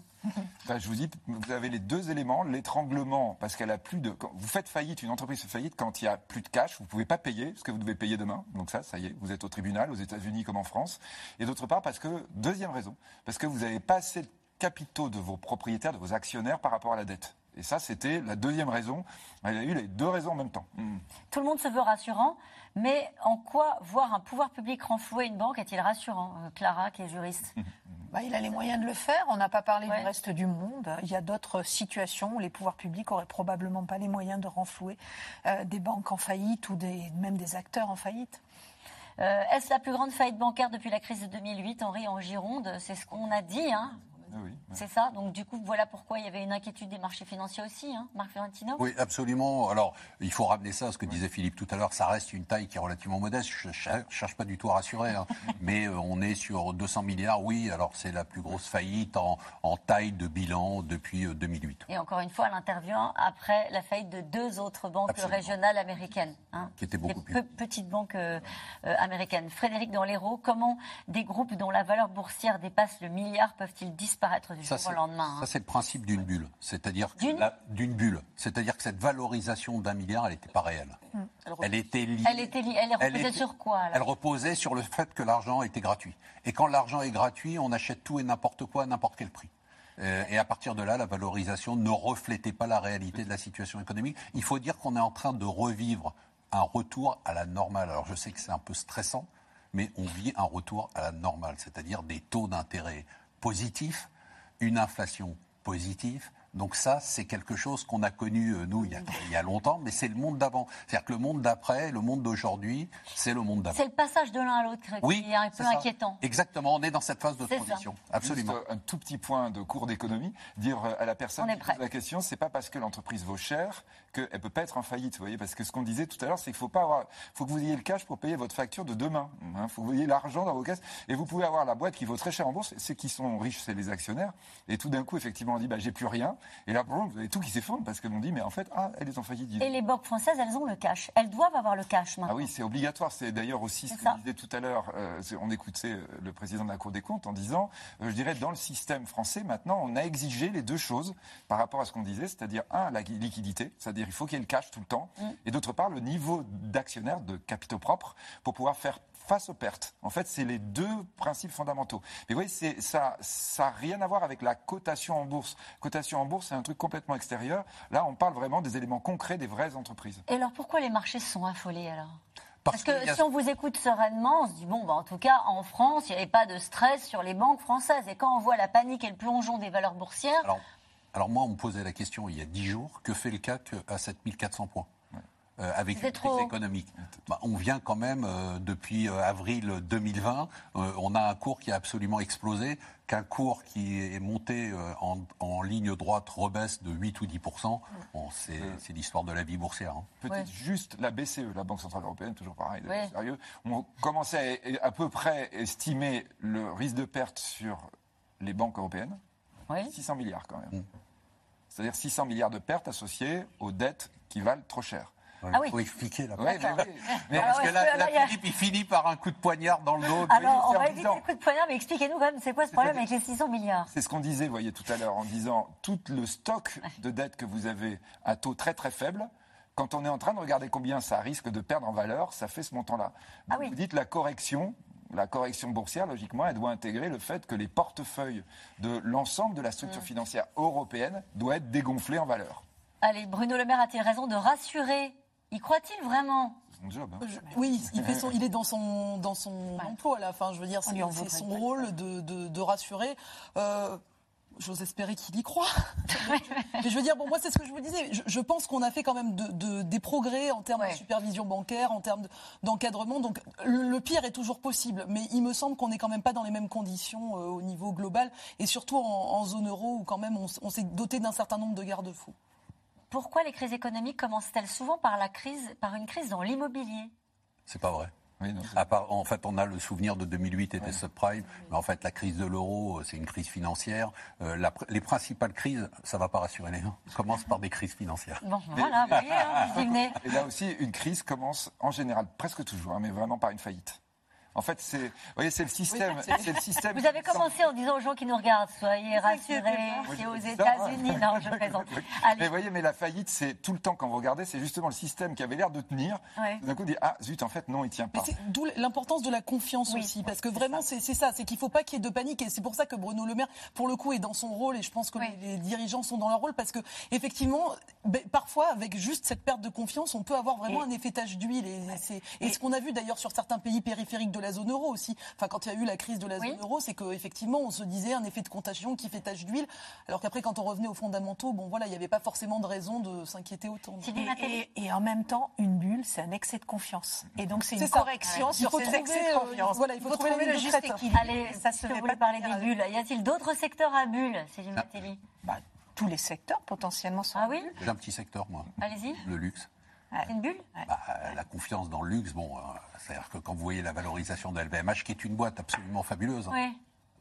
je vous dis, vous avez les deux éléments, l'étranglement, parce qu'elle a plus de. vous faites faillite, une entreprise fait faillite quand il y a plus de cash, vous pouvez pas payer ce que vous devez payer demain. Donc ça, ça y est, vous êtes au tribunal, aux États-Unis comme en France. Et d'autre part, parce que deuxième raison, parce que vous n'avez pas assez de capitaux de vos propriétaires, de vos actionnaires par rapport à la dette. Et ça, c'était la deuxième raison. Elle a eu les deux raisons en même temps. Hmm. Tout le monde se veut rassurant, mais en quoi voir un pouvoir public renflouer une banque est-il rassurant Euh, Clara, qui est juriste? Bah, il a les moyens de le faire. On n'a pas parlé du reste du monde. Il y a d'autres situations où les pouvoirs publics auraient probablement pas les moyens de renflouer euh, des banques en faillite ou des, même des acteurs en faillite. Euh, Est-ce la plus grande faillite bancaire depuis la crise de 2008, Henri, en Gironde? C'est ce qu'on a dit, hein C'est ça. Donc, du coup, voilà pourquoi il y avait une inquiétude des marchés financiers aussi, hein, Marc Fiorentino Oui, absolument. Alors, il faut ramener ça à ce que disait Philippe tout à l'heure. Ça reste une taille qui est relativement modeste. Je ne cherche pas du tout à rassurer. hein. Mais euh, on est sur 200 milliards. Oui, alors c'est la plus grosse faillite en, en taille de bilan depuis euh, 2008. Et encore une fois, elle intervient après la faillite de deux autres banques Absolument. régionales américaines. hein. Qui étaient beaucoup Des plus pe- petites banques euh, euh, américaines. Frédéric dans l'Hérault, comment des groupes dont la valeur boursière dépasse le milliard peuvent-ils disparaître du Ça, jour au c'est- lendemain hein Ça, c'est le principe d'une bulle. C'est-à-dire que D'une bulle. C'est-à-dire que cette valorisation d'un milliard, elle n'était pas réelle. Elle était liée. Elle était li- elle est reposée était- sur quoi Elle reposait sur le fait que l'argent était gratuit. Et quand l'argent est gratuit, on achète tout et n'importe quoi à n'importe quel prix. Euh, et à partir de là, la valorisation ne reflétait pas la réalité de la situation économique. Il faut dire qu'on est en train de revivre un retour à la normale. Alors je sais que c'est un peu stressant, mais on vit un retour à la normale, c'est-à-dire des taux d'intérêt positifs, une inflation positive. Donc ça, c'est quelque chose qu'on a connu, euh, nous, il y a, il y a longtemps, mais c'est le monde d'avant. C'est-à-dire que le monde d'après, le monde d'aujourd'hui, c'est le monde d'avant. C'est le passage de l'un à l'autre qui Oui, est un peu ça. inquiétant. Exactement, on est dans cette phase de ça. transition. Absolument. Juste un tout petit point de cours d'économie. Dire euh, à la personne qui pose la question, c'est pas parce que l'entreprise vaut cher qu'elle ne peut pas être en faillite. Vous voyez, parce que ce qu'on disait tout à l'heure, c'est qu'il faut pas avoir, faut que vous ayez le cash pour payer votre facture de demain. Il faut que vous ayez l'argent dans vos caisses. Et vous pouvez avoir la boîte qui vaut très cher en bourse. Ceux qui sont riches, c'est les actionnaires. Et tout d'un coup, effectivement, on dit, bah, j'ai plus rien. Et là, vous avez tout qui s'effondre parce que l'on dit, mais en fait, ah, elle est en faillite. Et les banques françaises, elles ont le cash. Elles doivent avoir le cash maintenant. Ah oui, c'est obligatoire. C'est d'ailleurs aussi ce que disait tout à l'heure. euh, on écoutait euh, le président de la Cour des comptes en disant, euh, je dirais, dans le système français, maintenant, on a exigé les deux choses par rapport à ce qu'on disait, c'est-à-dire, un, la liquidité, c'est-à-dire, il faut qu'il y ait le cash tout le temps, Mm. et d'autre part, le niveau d'actionnaire, de capitaux propres, pour pouvoir faire face aux pertes. En fait, c'est les deux principes fondamentaux. Mais vous voyez, ça n'a rien à voir avec la cotation en bourse. Cotation en bourse, c'est un truc complètement extérieur. Là, on parle vraiment des éléments concrets des vraies entreprises. Et alors pourquoi les marchés sont affolés alors? Parce Parce que a- si on vous écoute sereinement, on se dit, bon, bah, en tout cas, en France, il n'y avait pas de stress sur les banques françaises. Et quand on voit la panique et le plongeon des valeurs boursières, Alors, alors moi, on me posait la question il y a 10 jours, que fait le CAC à 7400 points euh, avec une crise économique. Bah, on vient quand même, euh, depuis euh, avril 2020, euh, on a un cours qui a absolument explosé, qu'un cours qui est monté euh, en, en ligne droite rebaisse de 8 ou 10% Bon, c'est c'est l'histoire de la vie boursière. hein. Peut-être juste la BCE, la Banque Centrale Européenne, toujours pareil, Ouais. sérieux. On commençait à, à peu près estimer le risque de perte sur les banques européennes. 600 milliards quand même. C'est-à-dire 600 milliards de pertes associées aux dettes qui valent trop cher. Ah oui. faut expliquer là. Ouais, mais oui. Mais Parce que là, que là, là, il y a- Philippe, il finit par un coup de poignard dans le dos. Alors, on va éviter disant- les coups de poignard, mais expliquez-nous quand même, c'est quoi ce problème avec les 600 milliards? C'est ce qu'on disait, vous voyez, tout à l'heure, en disant tout le stock de dettes que vous avez à taux très très faible, quand on est en train de regarder combien ça risque de perdre en valeur, ça fait ce montant-là. Ah Vous dites la correction. La correction boursière, logiquement, elle doit intégrer le fait que les portefeuilles de l'ensemble de la Mm. structure financière européenne doivent être dégonflés en valeur. Allez, Bruno Le Maire a-t-il raison de rassurer? Y croit-il vraiment? C'est son job. hein. Je- oui, il, fait son, il est dans son, dans son emploi à la fin. Je veux dire, c'est son rôle de, de- de rassurer. Euh, J'ose espérer qu'il y croit. Mais je veux dire, bon, moi, c'est ce que je vous disais. Je, je pense qu'on a fait quand même de, de- des progrès en termes de supervision bancaire, en termes de- d'encadrement. Donc, le, le pire est toujours possible. Mais il me semble qu'on n'est quand même pas dans les mêmes conditions euh, au niveau global. Et surtout en, en zone euro, où quand même on, on s'est doté d'un certain nombre de garde-fous. Pourquoi les crises économiques commencent-elles souvent par, la crise, par une crise dans l'immobilier? C'est pas vrai. Oui, non, À part, en fait, on a le souvenir de 2008 et des subprimes, mais en fait, la crise de l'euro, euh, c'est une crise financière. Euh, la pr- les principales crises, ça va pas rassurer les gens, commencent par des crises financières. Bon, voilà, vous voyez, hein. Et là aussi, une crise commence en général, presque toujours, hein, mais vraiment par une faillite. En fait, c'est, vous voyez, c'est le système, c'est le système. Vous avez commencé en disant aux gens qui nous regardent, soyez rassurés, c'est aux États-Unis. Non, je plaisante. Mais Allez, vous voyez, mais la faillite, c'est tout le temps quand vous regardez, c'est justement le système qui avait l'air de tenir. Ouais. D'un coup, on dit ah zut, en fait non, il tient Mais pas. c'est d'où l'importance de la confiance aussi, parce que vraiment c'est c'est ça, c'est qu'il faut pas qu'il y ait de panique, et c'est pour ça que Bruno Le Maire, pour le coup, est dans son rôle, et je pense que les, les dirigeants sont dans leur rôle, parce que effectivement, ben, parfois avec juste cette perte de confiance, on peut avoir vraiment Et- un effet tache d'huile, et, et ce qu'on a vu d'ailleurs sur certains pays périphériques de la zone euro aussi. Enfin, quand il y a eu la crise de la Oui. zone euro, c'est qu'effectivement on se disait un effet de contagion qui fait tache d'huile, alors qu'après quand on revenait aux fondamentaux, bon voilà, il n'y avait pas forcément de raison de s'inquiéter autant. Et, et- et en même temps, une bulle, c'est un excès de confiance. Et donc, c'est une ça. correction Ouais. Il sur faut ces trouver, excès de euh, confiance. voilà, il faut trouver la ligne le de juste équilibre. allez, ça se vous pas voulez de parler des bulles. Y a-t-il d'autres secteurs à bulles, Céline Ah. Matteli Bah, tous les secteurs potentiellement sont Ah oui J'ai un petit secteur, moi, Allez-y. le luxe. Une bulle Bah, la confiance dans le luxe, bon, euh, c'est-à-dire que quand vous voyez la valorisation de LVMH, qui est une boîte absolument fabuleuse, hein,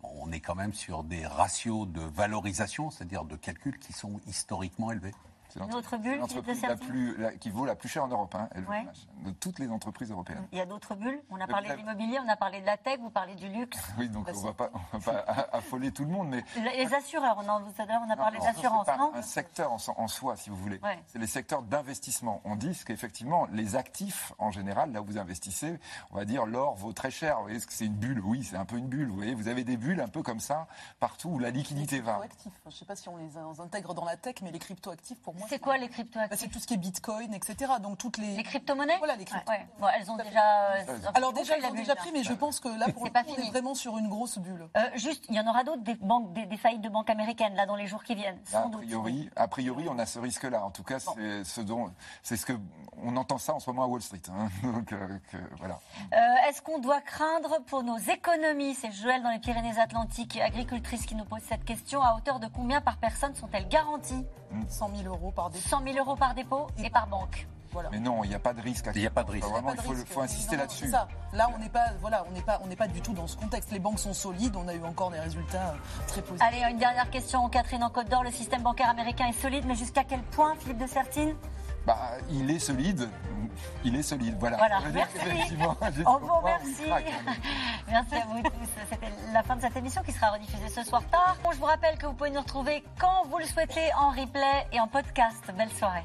on est quand même sur des ratios de valorisation, c'est-à-dire de calcul, qui sont historiquement élevés. C'est Une autre bulle, Philippe de l'entreprise la plus, la- qui vaut la plus chère en Europe, hein, LVMH, Ouais. de toutes les entreprises européennes. Il y a d'autres bulles. On a parlé de l'immobilier, on a parlé de la tech, vous parlez du luxe. Oui, donc on va pas, on va pas a- affoler tout le monde, mais Les assureurs, on, l'heure, on a parlé Non, d'assurance, c'est Un secteur en, en soi, si vous voulez. Ouais. C'est les secteurs d'investissement. On dit qu'effectivement, les actifs, en général, là où vous investissez, on va dire l'or vaut très cher. Vous voyez, est-ce que c'est une bulle? Oui, c'est un peu une bulle. Vous voyez, vous avez des bulles un peu comme ça, partout où la liquidité va. cryptoactifs. Je ne sais pas si on les in- intègre dans la tech, mais les cryptoactifs, pour moi. C'est quoi les cryptoactifs Bah, C'est tout ce qui est bitcoin, etc. Donc toutes les. Les crypto-monnaies Voilà, les crypto. Ouais. Bon, elles ont déjà. euh, Alors elles déjà, la ont déjà là. pris, mais je pense que là, pour le coup, on est vraiment sur une grosse bulle. Euh, juste, il y en aura d'autres des banques, des, des faillites de banques américaines là dans les jours qui viennent. Sans a doute. priori, a priori, on a ce risque-là. En tout cas, c'est ce dont, c'est ce que on entend ça en ce moment à Wall Street. hein. Donc euh, que- voilà. Euh, Est-ce qu'on doit craindre pour nos économies? C'est Joël dans les Pyrénées-Atlantiques, agricultrice, qui nous pose cette question. À hauteur de combien par personne sont-elles garanties? 100 000 euros par dépôt. 100 000 euros par dépôt et par banque. Voilà. Mais non, il n'y a pas de risque. Il n'y a pas de risque. Vraiment, il faut, le- risque. faut insister là-dessus. Là, on n'est pas, voilà, on n'est pas, on n'est pas du tout dans ce contexte. Les banques sont solides. On a eu encore des résultats euh, très positifs. Allez, une dernière question. Catherine en Côte d'Or, le système bancaire américain est solide, mais jusqu'à quel point, Philippe de Sertine? Bah, il est solide. Il est solide. Voilà. Voilà. Merci. On vous remercie. craque. Merci à vous tous. C'était la fin de cette émission qui sera rediffusée ce soir tard. Bon, je vous rappelle que vous pouvez nous retrouver quand vous le souhaitez en replay et en podcast. Belle soirée.